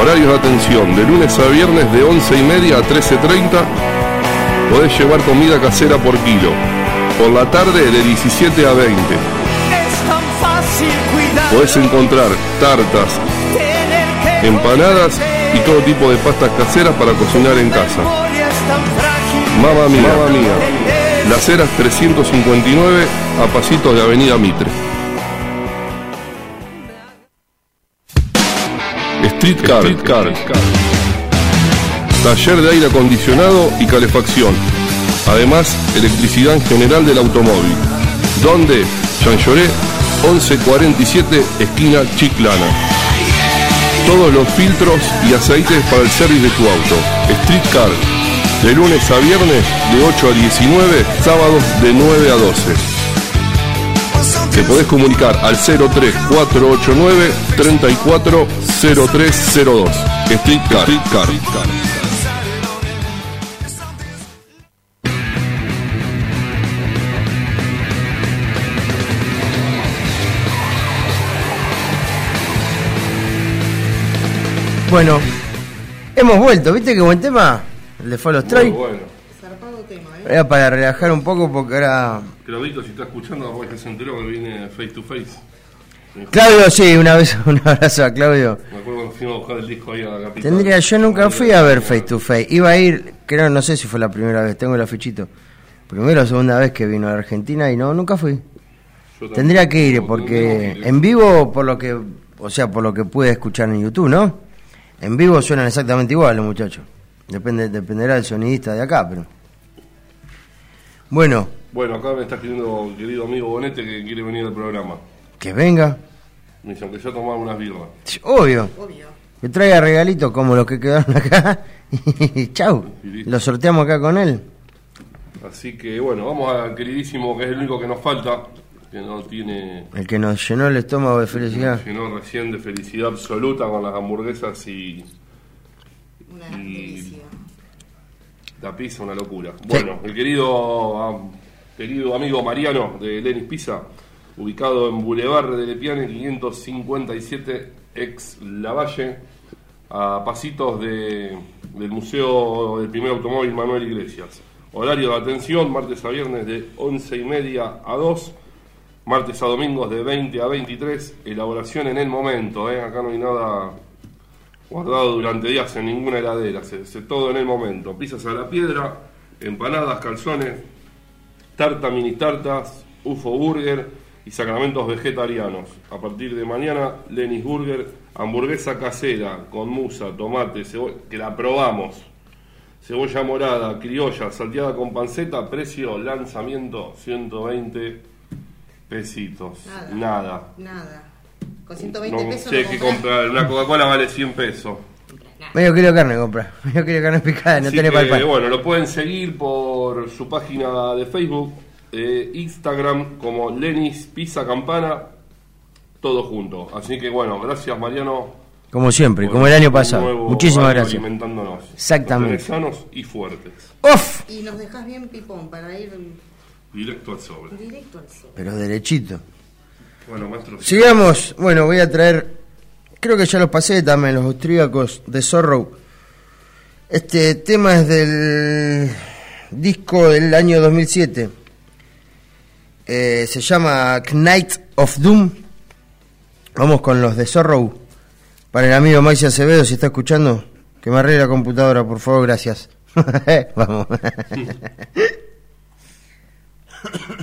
Speaker 2: Horarios de atención de lunes a viernes de 11 y media a 13.30. Podés llevar comida casera por kilo. Por la tarde de 17 a 20.
Speaker 15: Es tan fácil cuidar.
Speaker 2: Podés encontrar tartas, empanadas y todo tipo de pastas caseras para cocinar en casa. Mamma mía, mamma mía. Las Heras 359 a pasitos de Avenida Mitre. Street Car. Taller de aire acondicionado y calefacción. Además, electricidad en general del automóvil. ¿Dónde? Chanchoré 1147, esquina Chiclana. Todos los filtros y aceites para el service de tu auto. Street Car. De lunes a viernes de 8 a 19, sábados de 9 a 12. Te podés comunicar al 03489 340302. Street Car. Street Car.
Speaker 1: Bueno, hemos vuelto, ¿viste qué buen tema? El de Follow
Speaker 2: Muy Bueno.
Speaker 1: Era para relajar un poco porque ahora.
Speaker 2: Claudito, si está escuchando, capaz que se enteró que viene face to face.
Speaker 1: Claudio, sí, una vez un abrazo a Claudio.
Speaker 2: Me acuerdo cuando fuimos a buscar el disco ahí a la capital.
Speaker 1: Tendría, yo nunca fui a ver Face to Face. Iba a ir, creo, no sé si fue la primera vez, tengo el afichito. Primera o segunda vez que vino a Argentina y no, nunca fui. Tendría que ir porque en vivo, por lo que, o sea, por lo que pude escuchar en YouTube, ¿no? En vivo suenan exactamente igual los muchachos. Depende, dependerá del sonidista de acá, pero. Bueno,
Speaker 2: Bueno, acá me está escribiendo el querido amigo Bonete que quiere venir al programa.
Speaker 1: que venga.
Speaker 2: Me dice, aunque yo tomaba unas birras.
Speaker 1: Obvio. Que traiga regalitos como los que quedaron acá. Y chau. Lo sorteamos acá con él.
Speaker 2: Así que bueno, vamos al queridísimo que es el único que nos falta, que no tiene.
Speaker 1: El que nos llenó el estómago de felicidad.
Speaker 2: nos llenó recién de felicidad absoluta con las hamburguesas y. y la pizza, una locura. Bueno, el querido, querido amigo Mariano de Lenis Pizza, ubicado en Boulevard de Lepiane 557 ex Lavalle, a pasitos de, del Museo del Primer Automóvil Manuel Iglesias. Horario de atención, martes a viernes de 11 y media a 2, martes a domingos de 20 a 23, elaboración en el momento, ¿eh? acá no hay nada guardado durante días en ninguna heladera, se, se- todo en el momento. Pizzas a la piedra, empanadas, calzones, tarta, mini tartas, UFO Burger y sacramentos vegetarianos. A partir de mañana, Lenis Burger, hamburguesa casera con musa, tomate, cebolla, que la probamos. Cebolla morada, criolla, salteada con panceta, precio lanzamiento 120 pesitos.
Speaker 3: Nada.
Speaker 2: Nada.
Speaker 3: Nada. Con 120
Speaker 2: No,
Speaker 3: pesos no
Speaker 2: que comprar. Una Coca-Cola vale 100 pesos.
Speaker 1: Medio kilo de carne compra. Medio kilo de carne picada, no
Speaker 2: Así
Speaker 1: tiene para el pan.
Speaker 2: bueno, lo pueden seguir por su página de Facebook, eh, Instagram como Lenis Pizza Campana, todo junto. Así que bueno, gracias Mariano.
Speaker 1: Como siempre, como el año pasado. Muchísimas
Speaker 2: año
Speaker 1: gracias.
Speaker 2: Alimentándonos.
Speaker 1: Exactamente.
Speaker 2: Sanos y fuertes.
Speaker 1: ¡Uf!
Speaker 3: Y nos dejas bien pipón para ir
Speaker 2: Directo al sobre.
Speaker 3: directo al sol.
Speaker 1: Pero derechito.
Speaker 2: Bueno, maestro.
Speaker 1: Sigamos. Bueno, voy a traer. Creo que ya los pasé también, los austríacos de Zorro. Este tema es del disco del año 2007. Eh, se llama Knight of Doom. Vamos con los de Zorro. Para el amigo Maxi Acevedo, si está escuchando, que me arregle la computadora, por favor, gracias. Vamos.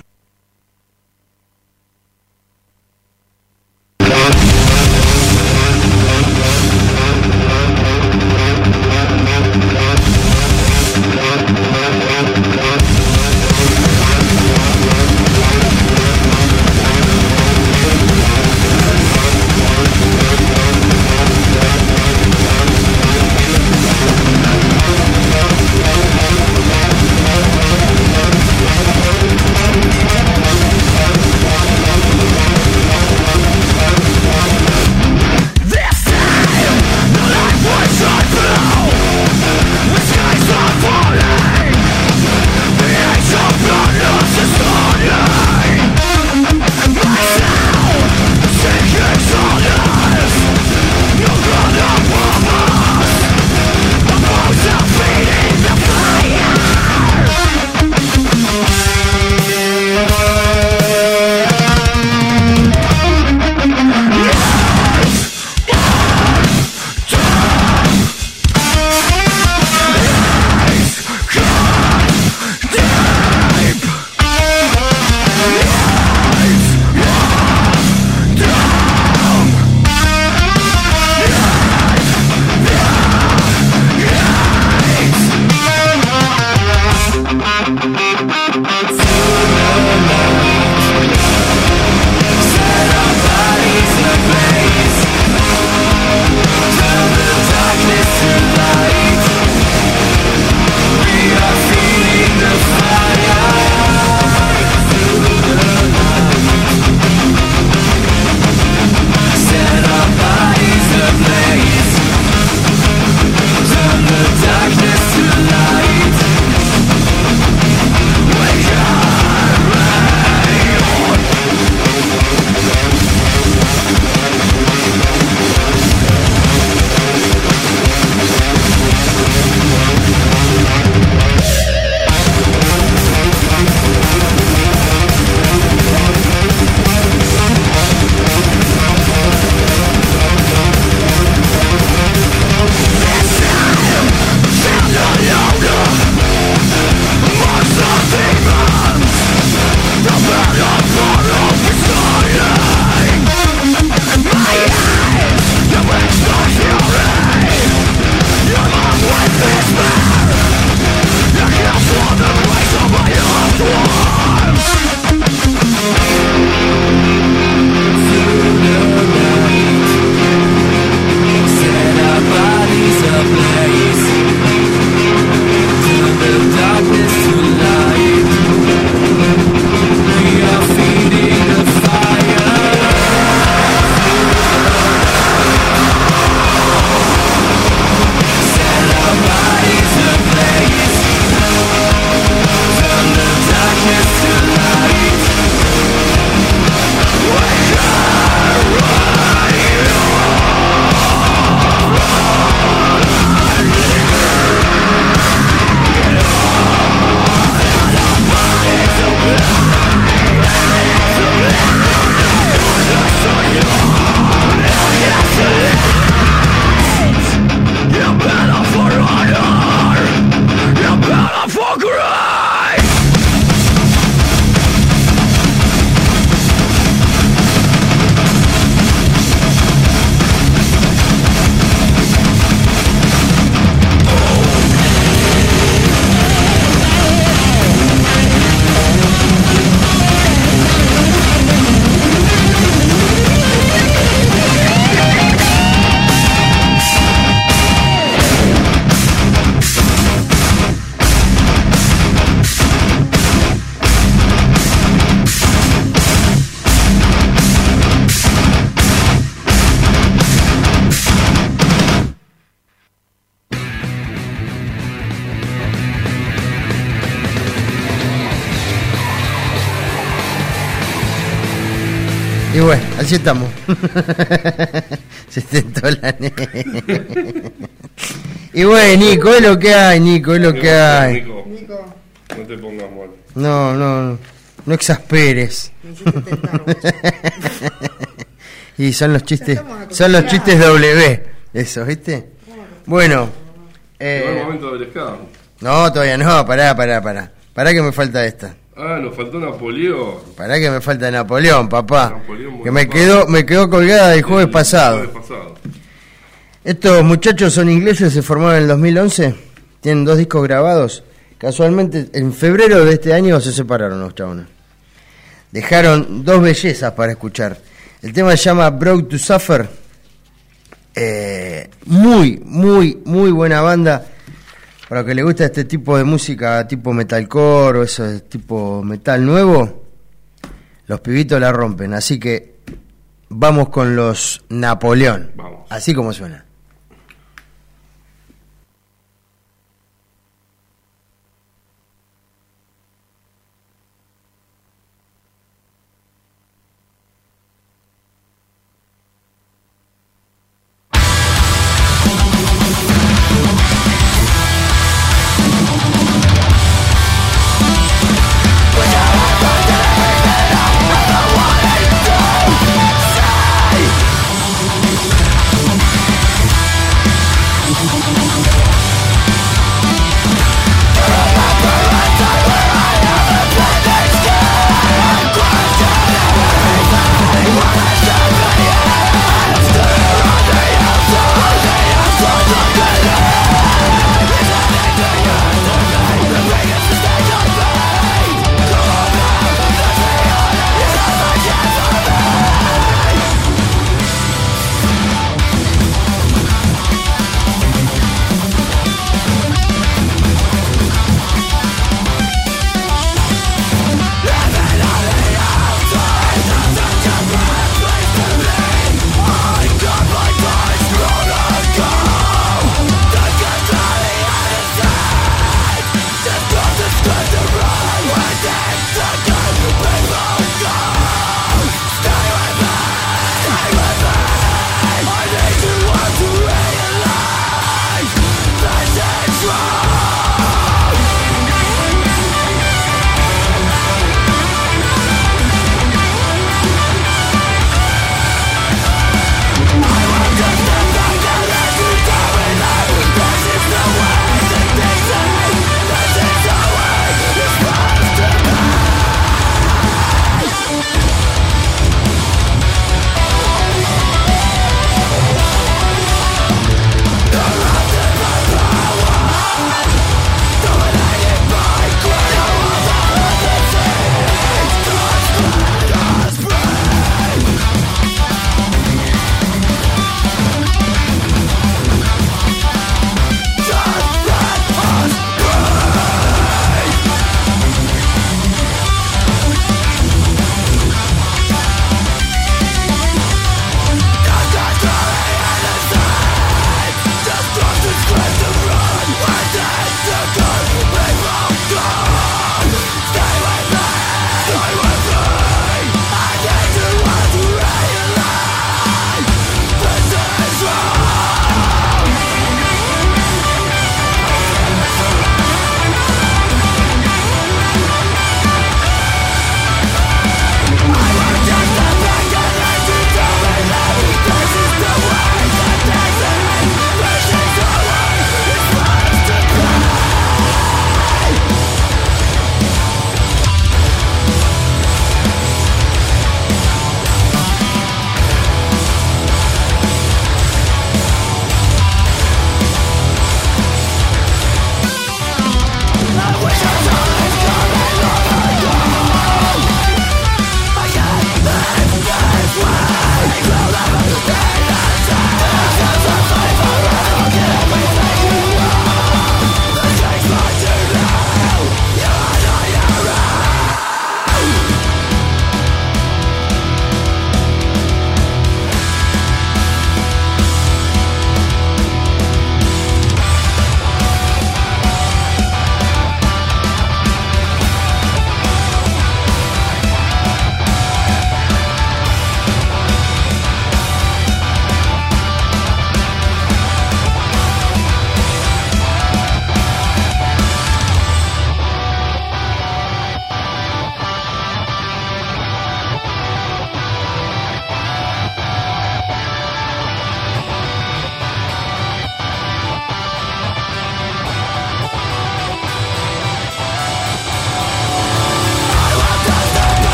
Speaker 1: así estamos. Se tentó la nena. Y bueno, Nico, es lo que hay, Nico, es lo que hay.
Speaker 2: Nico, no te pongas mal.
Speaker 1: No, no, no exasperes. y son los chistes, son los chistes W, eso, ¿viste? Bueno,
Speaker 2: el
Speaker 1: eh,
Speaker 2: momento del ska.
Speaker 1: no, todavía no, pará, pará, pará. Pará que me falta esta.
Speaker 2: Ah, nos faltó Napoleón.
Speaker 1: Pará que me falta Napoleón, papá.
Speaker 2: Napoleón
Speaker 1: Que me quedó, me quedó colgada jueves
Speaker 2: El
Speaker 1: pasado.
Speaker 2: jueves pasado.
Speaker 1: Estos muchachos son ingleses, se formaron en el 2011, tienen dos discos grabados. Casualmente, en febrero de este año se separaron los chabones. Dejaron dos bellezas para escuchar. El tema se llama Broke to Suffer. Eh, muy, muy, muy buena banda. Para que le gusta este tipo de música, tipo metalcore o eso tipo metal nuevo, los pibitos la rompen. Así que vamos con los Napoleón. Así como suena.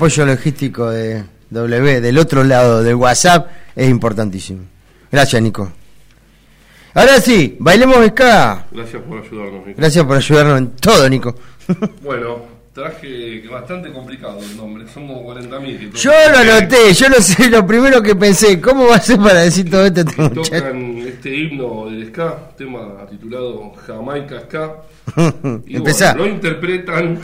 Speaker 1: Apoyo logístico de W del otro lado del WhatsApp es importantísimo. Gracias, Nico. Ahora sí, bailemos ska.
Speaker 2: Gracias por ayudarnos, Nico.
Speaker 1: Gracias por ayudarnos en todo, Nico.
Speaker 2: Bueno, traje bastante complicado el nombre, como 40.000. que
Speaker 1: Yo lo anoté, yo no sé, lo primero que pensé, ¿cómo va a ser para decir todo esto muchacho?
Speaker 2: Tocan este himno del ska, tema titulado Jamaica Ska. Y bueno, lo interpretan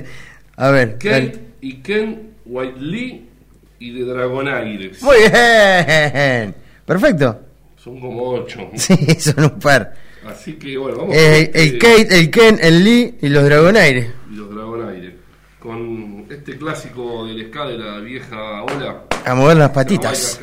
Speaker 1: A ver.
Speaker 2: Kate. Y Ken White Lee y de Dragonaires.
Speaker 1: Muy bien. Perfecto.
Speaker 2: Son como ocho.
Speaker 1: Sí, son un par.
Speaker 2: Así que bueno, vamos
Speaker 1: Eh, el
Speaker 2: este-
Speaker 1: Kate, el Ken, el Lee y los Dragonaires.
Speaker 2: y los Dragonaires. Con este clásico del ska de la vieja ola.
Speaker 1: A mover las patitas.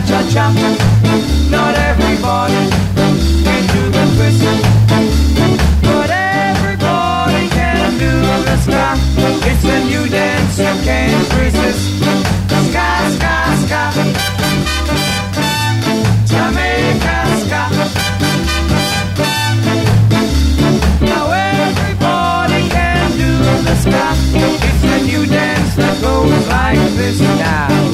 Speaker 15: Can cha cha cha. Not everybody can do the twist. But everybody can do the ska. It's a new dance you can't resist. Ska, ska, ska. Jamaica ska. Now everybody can do the ska. It's a new dance that goes like this now.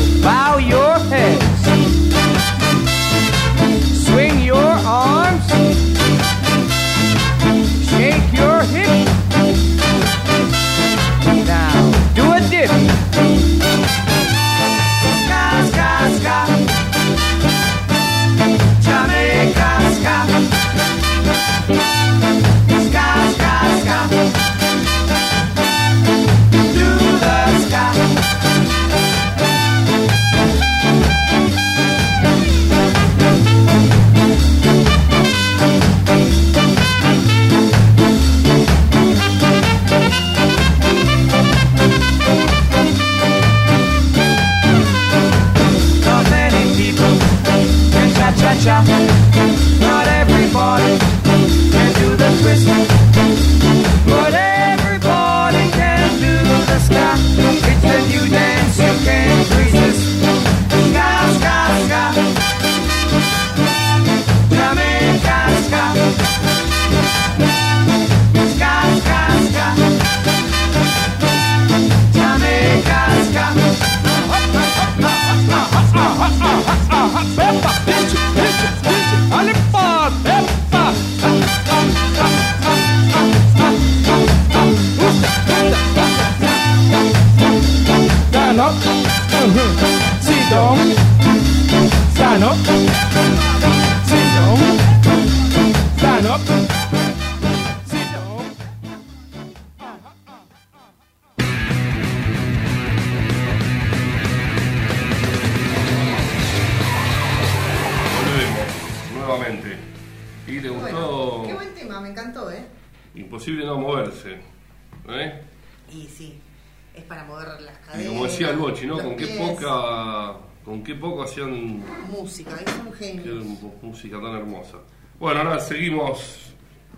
Speaker 6: Up. Sit down.
Speaker 2: Volvemos nuevamente. ¿Y
Speaker 3: Bueno,
Speaker 2: gustó?
Speaker 3: qué buen tema, me encantó, ¿eh?
Speaker 2: Imposible no moverse. ¿eh?
Speaker 3: Y sí, es para mover las
Speaker 2: Y
Speaker 3: caderas.
Speaker 2: como decía el Bochi, ¿no? Con qué
Speaker 3: pies.
Speaker 2: poca. Con qué poco hacían
Speaker 3: Música, es un genio.
Speaker 2: música tan hermosa. Bueno, ahora seguimos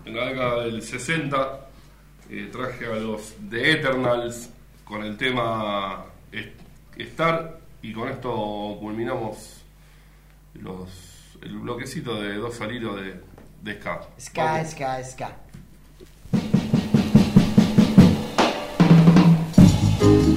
Speaker 2: en la década del 60. eh, traje a los The Eternals con el tema Star y con esto culminamos los, el bloquecito de dos salidos de, de ska.
Speaker 1: Ska, ska, ska.
Speaker 15: Thank you.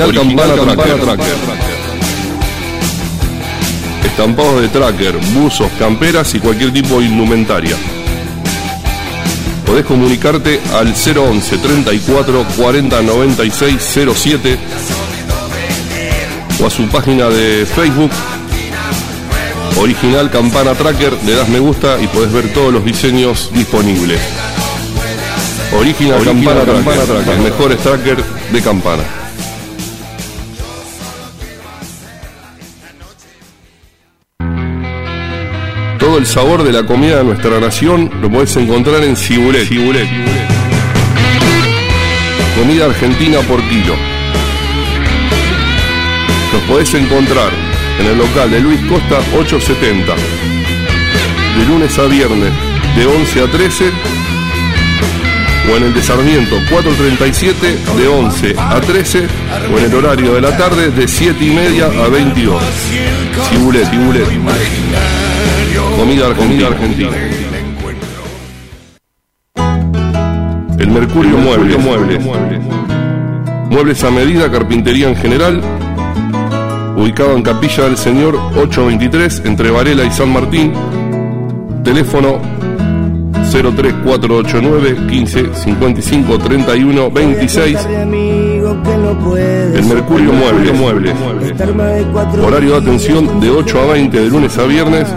Speaker 2: Original, Campana, Tracker. Estampados de tracker, buzos, camperas y cualquier tipo de indumentaria. Podés comunicarte al 011 34 40 96 07 o a su página de Facebook Original Campana Tracker, le das me gusta y podés ver todos los diseños disponibles. Original, Campana, Tracker, los mejores tracker de campana. El sabor de la comida de nuestra nación lo podés encontrar en Cibulet. Cibulet. Comida argentina por kilo. Los podés encontrar en el local de Luis Costa 870. De lunes a viernes de 11 a 13 o en el de Sarmiento 437 de 11 a 13 o en el horario de la tarde de 7 y media a 22. Cibulet, cibulet. Comida argentina. argentina. El Mercurio Muebles. Muebles. Muebles a medida, carpintería en general. Ubicado en Capilla del Señor 823 entre Varela y San Martín. Teléfono 03489 15 55 31 26. El Mercurio Muebles. Muebles. Horario de atención de 8 a 20 de lunes a viernes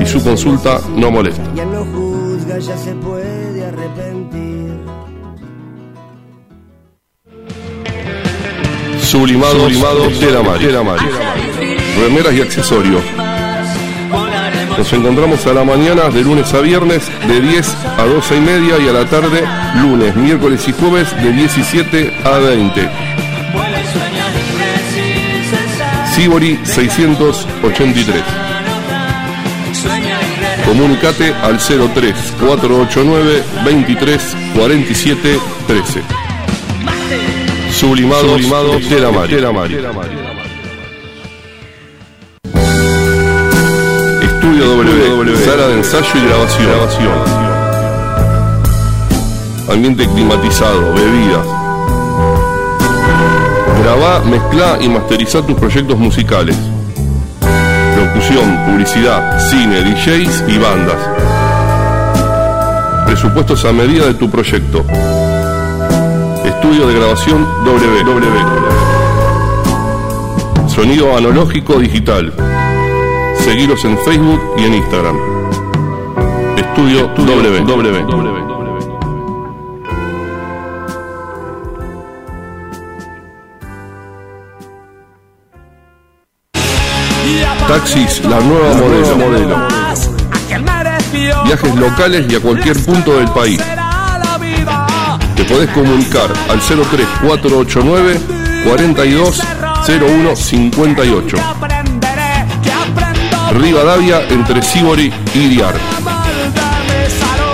Speaker 2: y su consulta no molesta.
Speaker 9: Ya no juzga, ya se puede arrepentir.
Speaker 2: Sublimados, Sublimados de la Mari. Remeras y accesorios. Nos encontramos a la mañana de lunes a viernes de 10 a 12 y media y a la tarde lunes, miércoles y jueves de 17 a 20. Sibori 683. Comunicate al 03 489 23 47 13. Sublimados, Sublimados de la Mari. Sala de ensayo y grabación. Ambiente climatizado, bebidas. Grabá, mezclá y masterizá tus proyectos musicales. Locución, publicidad, cine, DJs y bandas. Presupuestos a medida de tu proyecto. Estudio de grabación WW. Sonido analógico digital. Seguiros en Facebook y en Instagram. Estudio, W. Taxis, la nueva modelo. modelo. Viajes locales y a cualquier punto del país. Te podés comunicar al 03489 420158. Rivadavia entre Sibori y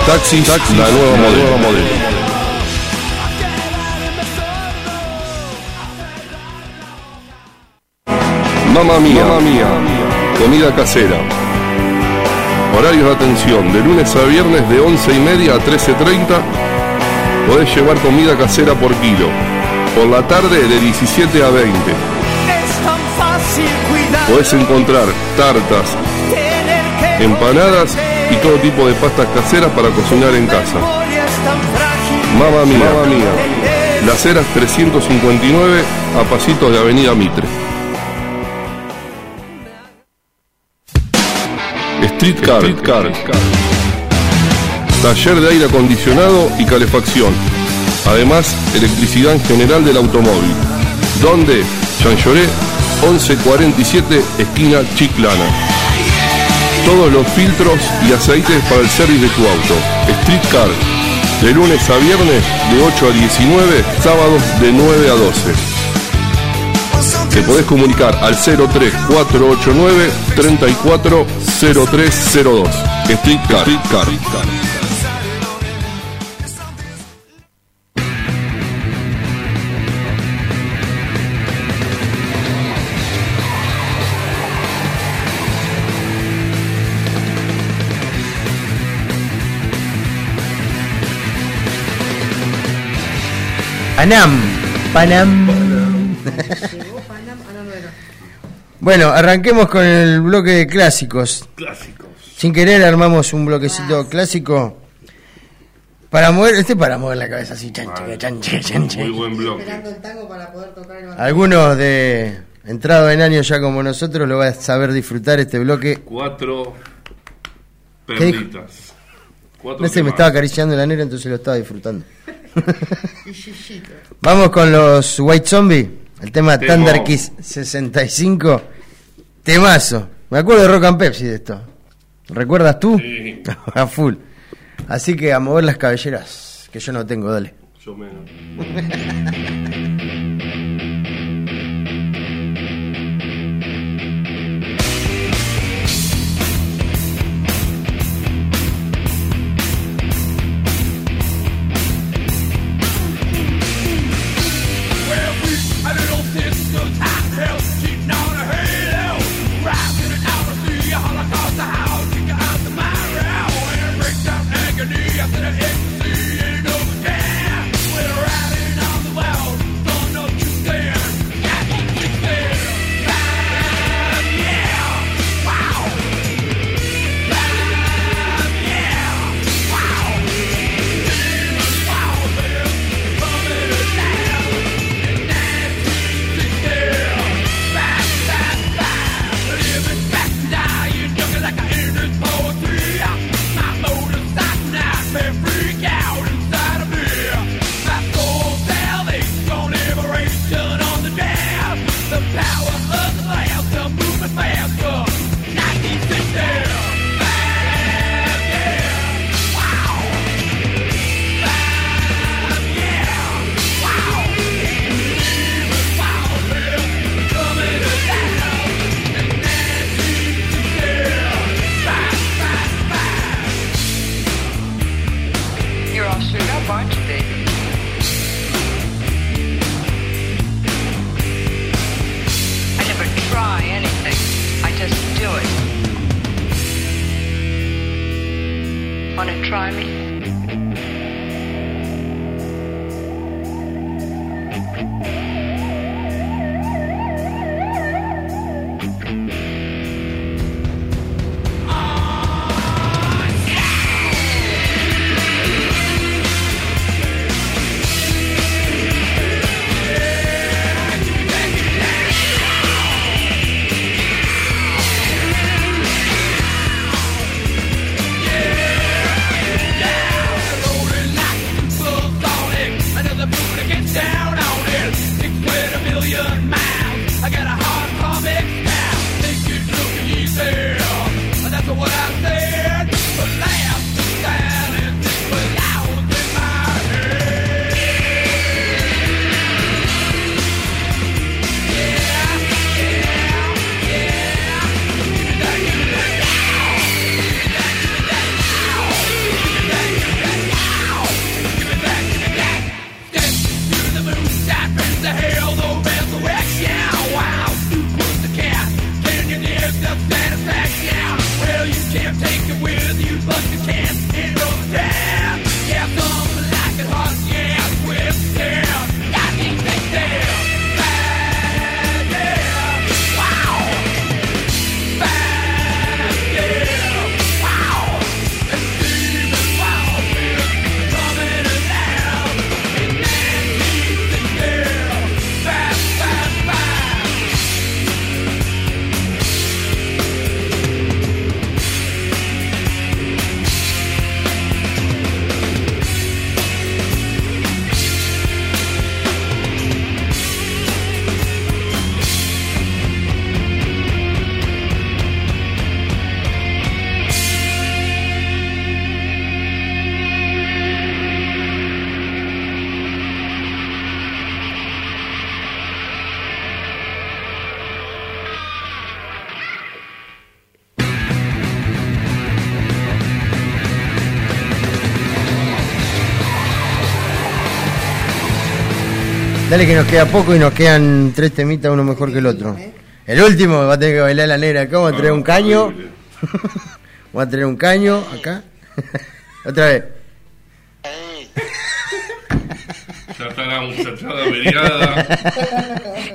Speaker 2: Diar. Taxis, la nueva modelo. modelo. Mamma mía, Mamma mía, comida casera. Horarios de atención de lunes a viernes de 11 y media a 13.30. Podés llevar comida casera por kilo. Por la tarde de 17 a 20. Podés encontrar tartas, empanadas y todo tipo de pastas caseras para cocinar en casa. Mamma mía, Mamma mía. Las Heras 359 a pasitos de Avenida Mitre. Street Car. Taller de aire acondicionado y calefacción. Además, electricidad en general del automóvil. ¿Dónde? Chanchoré 1147, esquina Chiclana. Todos los filtros y aceites para el service de tu auto. Street Car. De lunes a viernes de 8 a 19, sábados de 9 a 12. Te podés comunicar al 03489 340302. Street Car.
Speaker 16: Panam, Panam.
Speaker 1: Bueno, arranquemos con el bloque de clásicos.
Speaker 15: Clásicos.
Speaker 1: Sin querer armamos un bloquecito clásico para mover, este para mover la cabeza así, chanche, chanche, chanche.
Speaker 15: Muy buen bloque.
Speaker 3: Esperando el tango para poder tocar el bandoneón.
Speaker 1: Algunos de entrados en años ya como nosotros lo van a saber disfrutar este bloque.
Speaker 15: Cuatro perlitas. Cuatro
Speaker 1: No sé, me estaba acariciando la negra, entonces lo estaba disfrutando. Vamos con los White Zombie, el tema. Thunder Kiss 65. Temazo. Me acuerdo de Rock and Pepsi de esto. ¿Recuerdas tú?
Speaker 15: Sí.
Speaker 1: a full. Así que a mover las cabelleras, que yo no tengo, dale.
Speaker 15: Yo menos.
Speaker 1: Dale que nos queda poco y nos quedan tres temitas, uno mejor que el otro. El último va a tener que bailar la negra acá, vamos a traer un caño. Vamos a traer un caño acá. Otra vez.
Speaker 15: Ya está la muchachada averiada.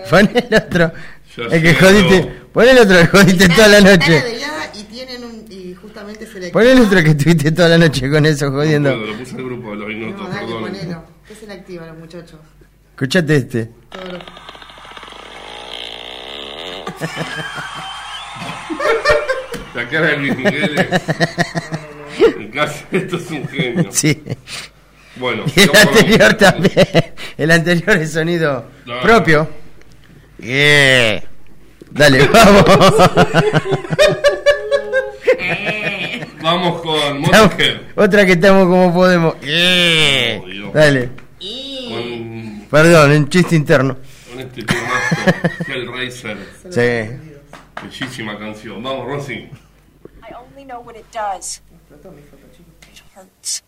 Speaker 1: Pon el otro.
Speaker 2: Ya
Speaker 1: El que jodiste.
Speaker 2: no.
Speaker 1: Pon el otro que jodiste toda la noche.
Speaker 3: y tienen un. Y justamente se le.
Speaker 1: Pon el otro que estuviste toda la noche con eso jodiendo.
Speaker 2: Bueno, lo puse al grupo de los minutos,
Speaker 3: No, dale,
Speaker 2: perdón.
Speaker 3: ponelo. ¿Qué se le activa a los muchachos?
Speaker 1: Escuchate este.
Speaker 3: Todo lo-
Speaker 2: La cara de Luis Miguel es... En casa, esto es un genio.
Speaker 1: Sí.
Speaker 2: Bueno,
Speaker 1: Y el
Speaker 2: con
Speaker 1: anterior también. El anterior es sonido
Speaker 2: No.
Speaker 1: propio. Yeah. Dale, vamos.
Speaker 2: Vamos con Motorhead.
Speaker 1: Otra que estamos como podemos. Yeah.
Speaker 2: Oh.
Speaker 1: Dale.
Speaker 2: Con,
Speaker 1: Perdón, un chiste interno.
Speaker 2: con este temazo, Hellraiser.
Speaker 1: Sí.
Speaker 2: Bellísima canción. Vamos, Rosy.
Speaker 17: I only know what it does. It hurts.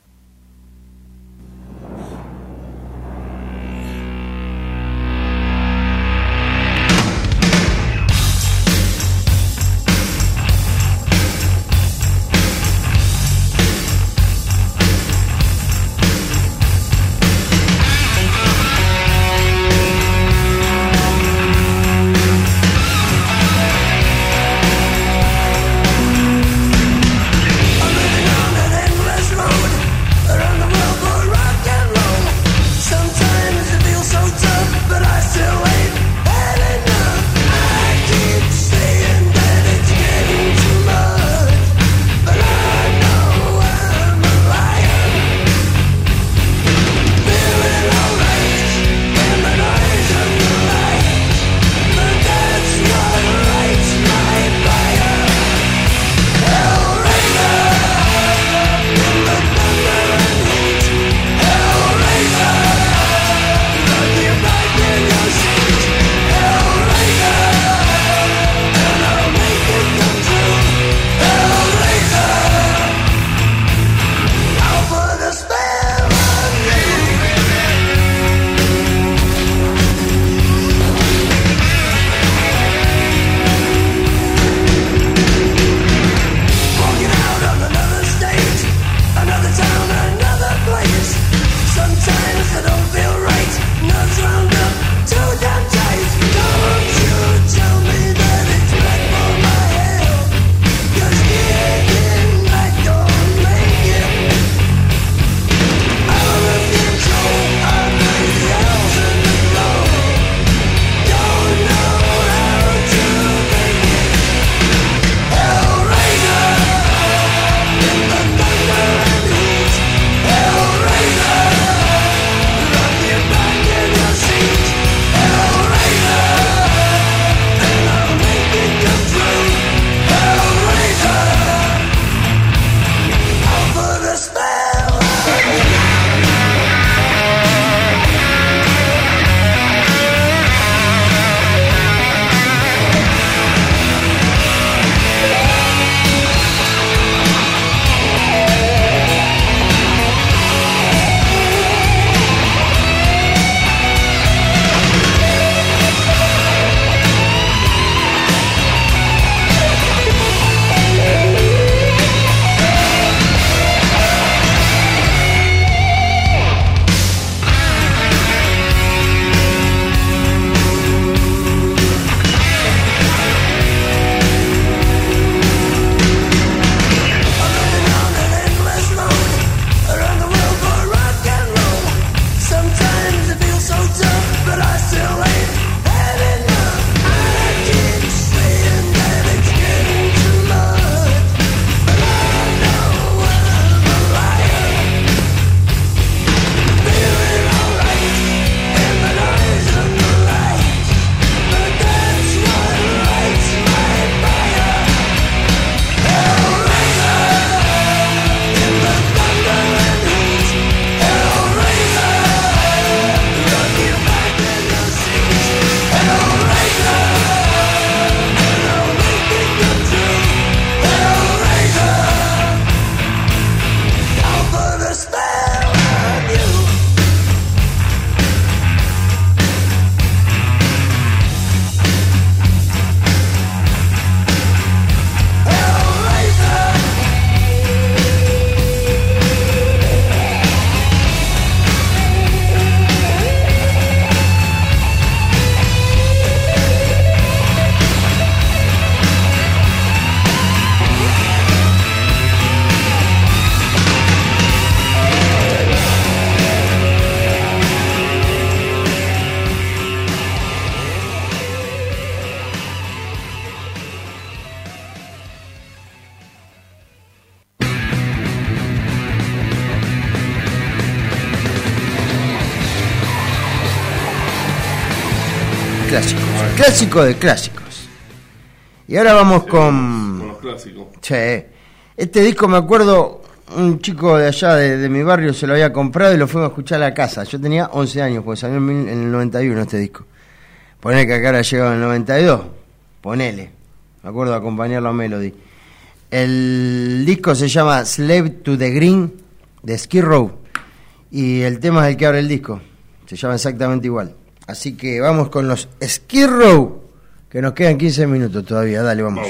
Speaker 8: Clásicos. Clásico de clásicos. Y ahora vamos con...
Speaker 2: Con los clásicos.
Speaker 8: Che, este disco me acuerdo, un chico de allá de, de mi barrio se lo había comprado y lo fuimos a escuchar a la casa. Yo tenía 11 años, porque salió en el 91 este disco. Ponele que acá ahora llegado en el 92. Ponele. Me acuerdo de acompañarlo a Melody. El disco se llama Slave to the Green de Skid Row. Y el tema es el que abre el disco. Se llama exactamente igual. Así que vamos con los Skid Row. Que nos quedan 15 minutos todavía. Dale, vamos.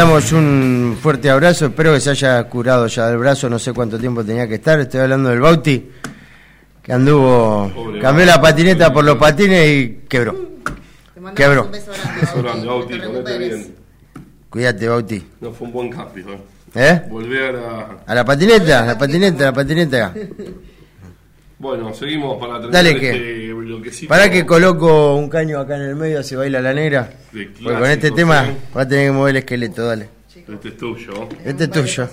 Speaker 8: Mandamos un fuerte abrazo, espero que se haya curado ya del brazo, no sé cuánto tiempo tenía que estar, estoy hablando del Bauti, que anduvo,
Speaker 2: Pobre
Speaker 8: cambió la patineta por los patines y quebró. Quebró.
Speaker 2: Beso grande, Bauti, bien.
Speaker 8: Cuídate, Bauti.
Speaker 2: No fue un buen cambio, ¿eh?
Speaker 8: ¿Eh?
Speaker 2: Volvé a la...
Speaker 8: A la patineta, a la patineta, a la patineta.
Speaker 2: Bueno, seguimos para terminar
Speaker 8: Dale que, este
Speaker 2: bloquecito.
Speaker 8: Para que coloco un caño acá en el medio, se baila la negra. Porque con este tema va a tener que mover el esqueleto, dale.
Speaker 2: Este es tuyo.
Speaker 8: Este es tuyo.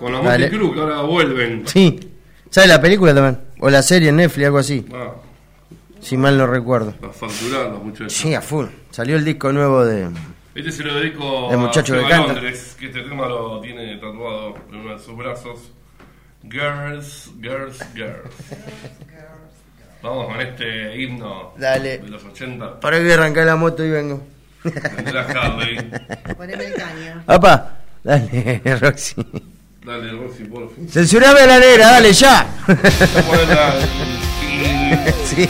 Speaker 2: Con la Monty Cruz que ahora vuelven.
Speaker 8: Sí. ¿Sabes la película también? O la serie en Netflix, algo así.
Speaker 2: Ah.
Speaker 8: Si mal no recuerdo.
Speaker 2: Los facturados, muchachos.
Speaker 8: Sí, a full. Salió el disco nuevo de.
Speaker 2: Este se lo dedico
Speaker 8: el muchacho
Speaker 2: a
Speaker 8: de
Speaker 2: Londres, que este tema lo tiene tatuado en uno de sus brazos. Girls, girls, girls. Vamos con este himno de los 80.
Speaker 8: Para que arrancar la moto y vengo.
Speaker 3: Poneme el caño.
Speaker 8: Papá, dale, Roxy.
Speaker 2: Dale, Roxy, por fin.
Speaker 8: Censurame la negra, dale, ya. sí.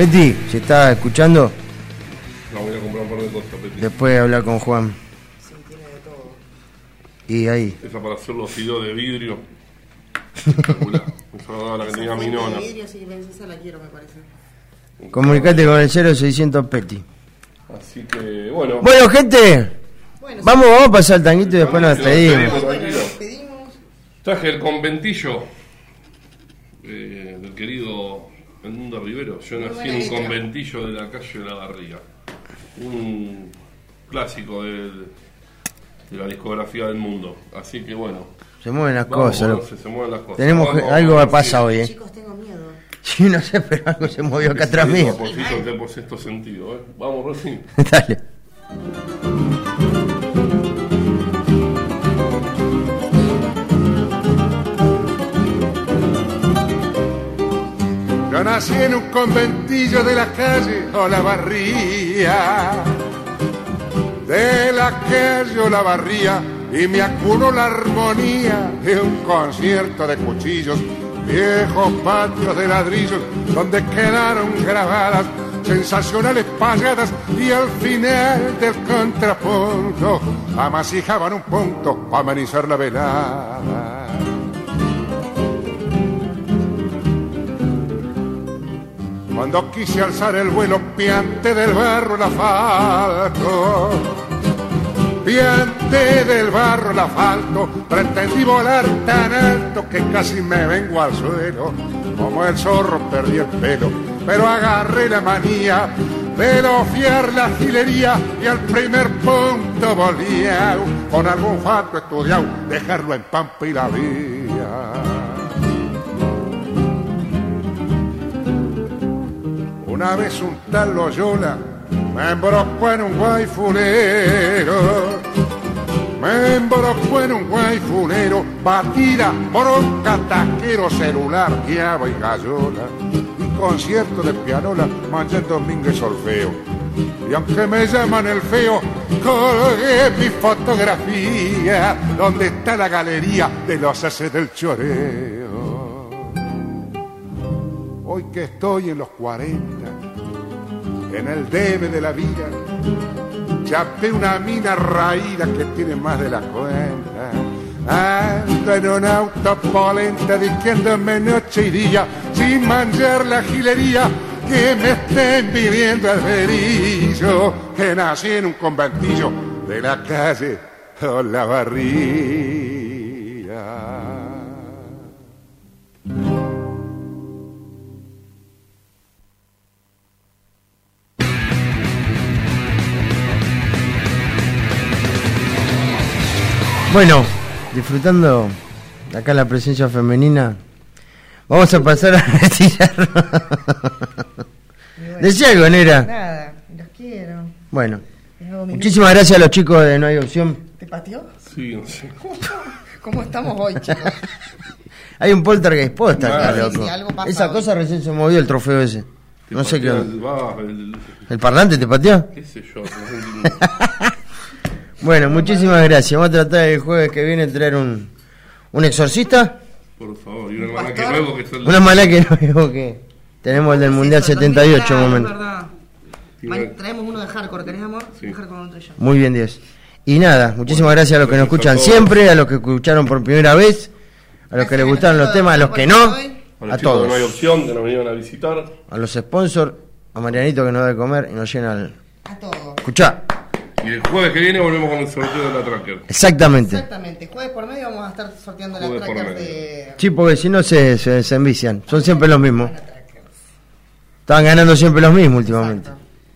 Speaker 8: Betty, ¿se está escuchando?
Speaker 2: No, voy a comprar un par de cosas, Betty.
Speaker 1: Después de hablar con Juan. Sí, tiene de todo. Y ahí.
Speaker 2: Esa para hacer los hilos de vidrio. Esa la que tenía mi nona.
Speaker 3: de vidrio, sí, esa la quiero, me parece.
Speaker 1: Comunicate con el 0600 Petty.
Speaker 2: Así que, bueno.
Speaker 1: Bueno, gente. Bueno, vamos, sí. vamos a pasar el tanguito y después nos despedimos.
Speaker 2: Traje el conventillo. Yo nací en un conventillo de la calle de la Barriga. Un clásico del- de la discografía del mundo. Así que bueno.
Speaker 1: Se mueven las
Speaker 2: Vamos,
Speaker 1: cosas.
Speaker 2: bueno, se, se mueven las cosas.
Speaker 1: Tenemos
Speaker 2: Vamos,
Speaker 1: que- algo
Speaker 2: vamos,
Speaker 1: pasa
Speaker 2: sí.
Speaker 1: hoy, ¿eh?
Speaker 3: Chicos, tengo miedo.
Speaker 1: Sí, no sé, pero algo se movió acá atrás mío.
Speaker 2: Vaporcito que por sexto sentido, ¿eh? Vamos, Rosy.
Speaker 1: Dale.
Speaker 18: Nací en un conventillo de la calle Olavarría. De la calle Olavarría y me acuno la armonía de un concierto de cuchillos, viejos patios de ladrillos donde quedaron grabadas sensacionales payadas y al final del contrapunto amasijaban un punto para amenizar la velada. Cuando quise alzar el vuelo piante del barro el asfalto, piante del barro el asfalto, pretendí volar tan alto que casi me vengo al suelo. Como el zorro perdí el pelo, pero agarré la manía de lofiar la filería y al primer punto volía con algún fato estudiado, dejarlo en pampa y la vía. Una vez un tal Loyola me embrocó en un guayfunero. Me embrocó en un guayfunero, batida por un cataquero celular, guiaba y gallola. Un concierto de pianola, mancha domingo y solfeo. Y aunque me llaman el feo, colgué mi fotografía, donde está la galería de los haces del choreo. Hoy que estoy en los 40, en el debe de la vida, chapé una mina raída que tiene más de la cuenta. Ando en un auto polenta diciéndome noche y día, sin manjar la gilería, que me estén viviendo el verillo, que nací en un conventillo de la calle Olavarría.
Speaker 1: Bueno, disfrutando acá la presencia femenina, vamos a pasar a retirar. Decía algo, Nera.
Speaker 3: Nada, los quiero.
Speaker 1: Bueno, muchísimas gracias a los chicos de No hay opción.
Speaker 3: ¿Te pateó?
Speaker 2: Sí, no sé.
Speaker 3: ¿Cómo estamos hoy, chicos?
Speaker 1: Hay un poltergeist posta acá,
Speaker 3: Sí, sí,
Speaker 1: loco.
Speaker 3: sí, algo pasa
Speaker 1: Esa
Speaker 3: hoy.
Speaker 1: cosa recién se movió el trofeo ese. No sé qué.
Speaker 2: El- ¿El
Speaker 1: parlante te pateó?
Speaker 2: qué sé yo.
Speaker 1: Bueno, muchísimas gracias. Vamos a tratar el jueves que viene de traer un, un exorcista.
Speaker 2: Por favor, y un hermano que luego que son
Speaker 1: Una mala que no digo que tenemos el del Mundial 78 un momento.
Speaker 3: Traemos uno de hardcore, ¿querés amor? Un hardcore yo.
Speaker 1: Muy bien, 10. Y nada, muchísimas gracias a los que nos escuchan
Speaker 2: a
Speaker 1: siempre, a los que escucharon por primera vez, a los que les gustaron los temas, a los que no,
Speaker 2: A los
Speaker 1: todos.
Speaker 2: no hay opción, que nos vinieron a visitar.
Speaker 1: A los sponsors, a Marianito que nos da de comer y nos llena el...
Speaker 3: A todos.
Speaker 1: Escuchá,
Speaker 2: Y el jueves que viene volvemos con el sorteo de la tracker.
Speaker 1: exactamente.
Speaker 3: Exactamente. Jueves por medio vamos a estar sorteando
Speaker 2: Jueves
Speaker 3: trackers
Speaker 2: medio.
Speaker 3: de...
Speaker 1: Sí, porque si no se, se, se envician, son siempre los mismos. Estaban ganando siempre los mismos últimamente.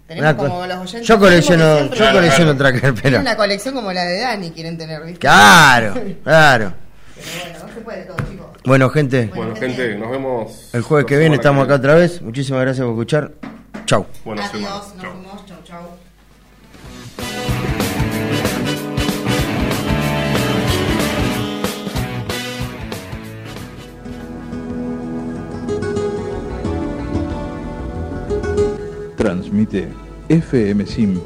Speaker 3: Tenemos como los oyentes.
Speaker 1: yo colecciono,
Speaker 3: que
Speaker 1: yo
Speaker 3: siempre-
Speaker 1: colecciono tracker,
Speaker 3: Tienen
Speaker 1: pero...
Speaker 3: una colección como la de Dani, quieren tener, ¿viste?
Speaker 1: Claro, claro.
Speaker 3: Pero bueno, no se puede todo, chicos.
Speaker 1: Bueno, gente,
Speaker 2: Bueno, gente, nos vemos.
Speaker 1: el jueves que
Speaker 2: la
Speaker 1: viene estamos acá otra vez. Muchísimas gracias por escuchar. Chau.
Speaker 2: Buena semana.
Speaker 3: Adiós, nos vemos, chau, chau.
Speaker 19: Transmite FM Sim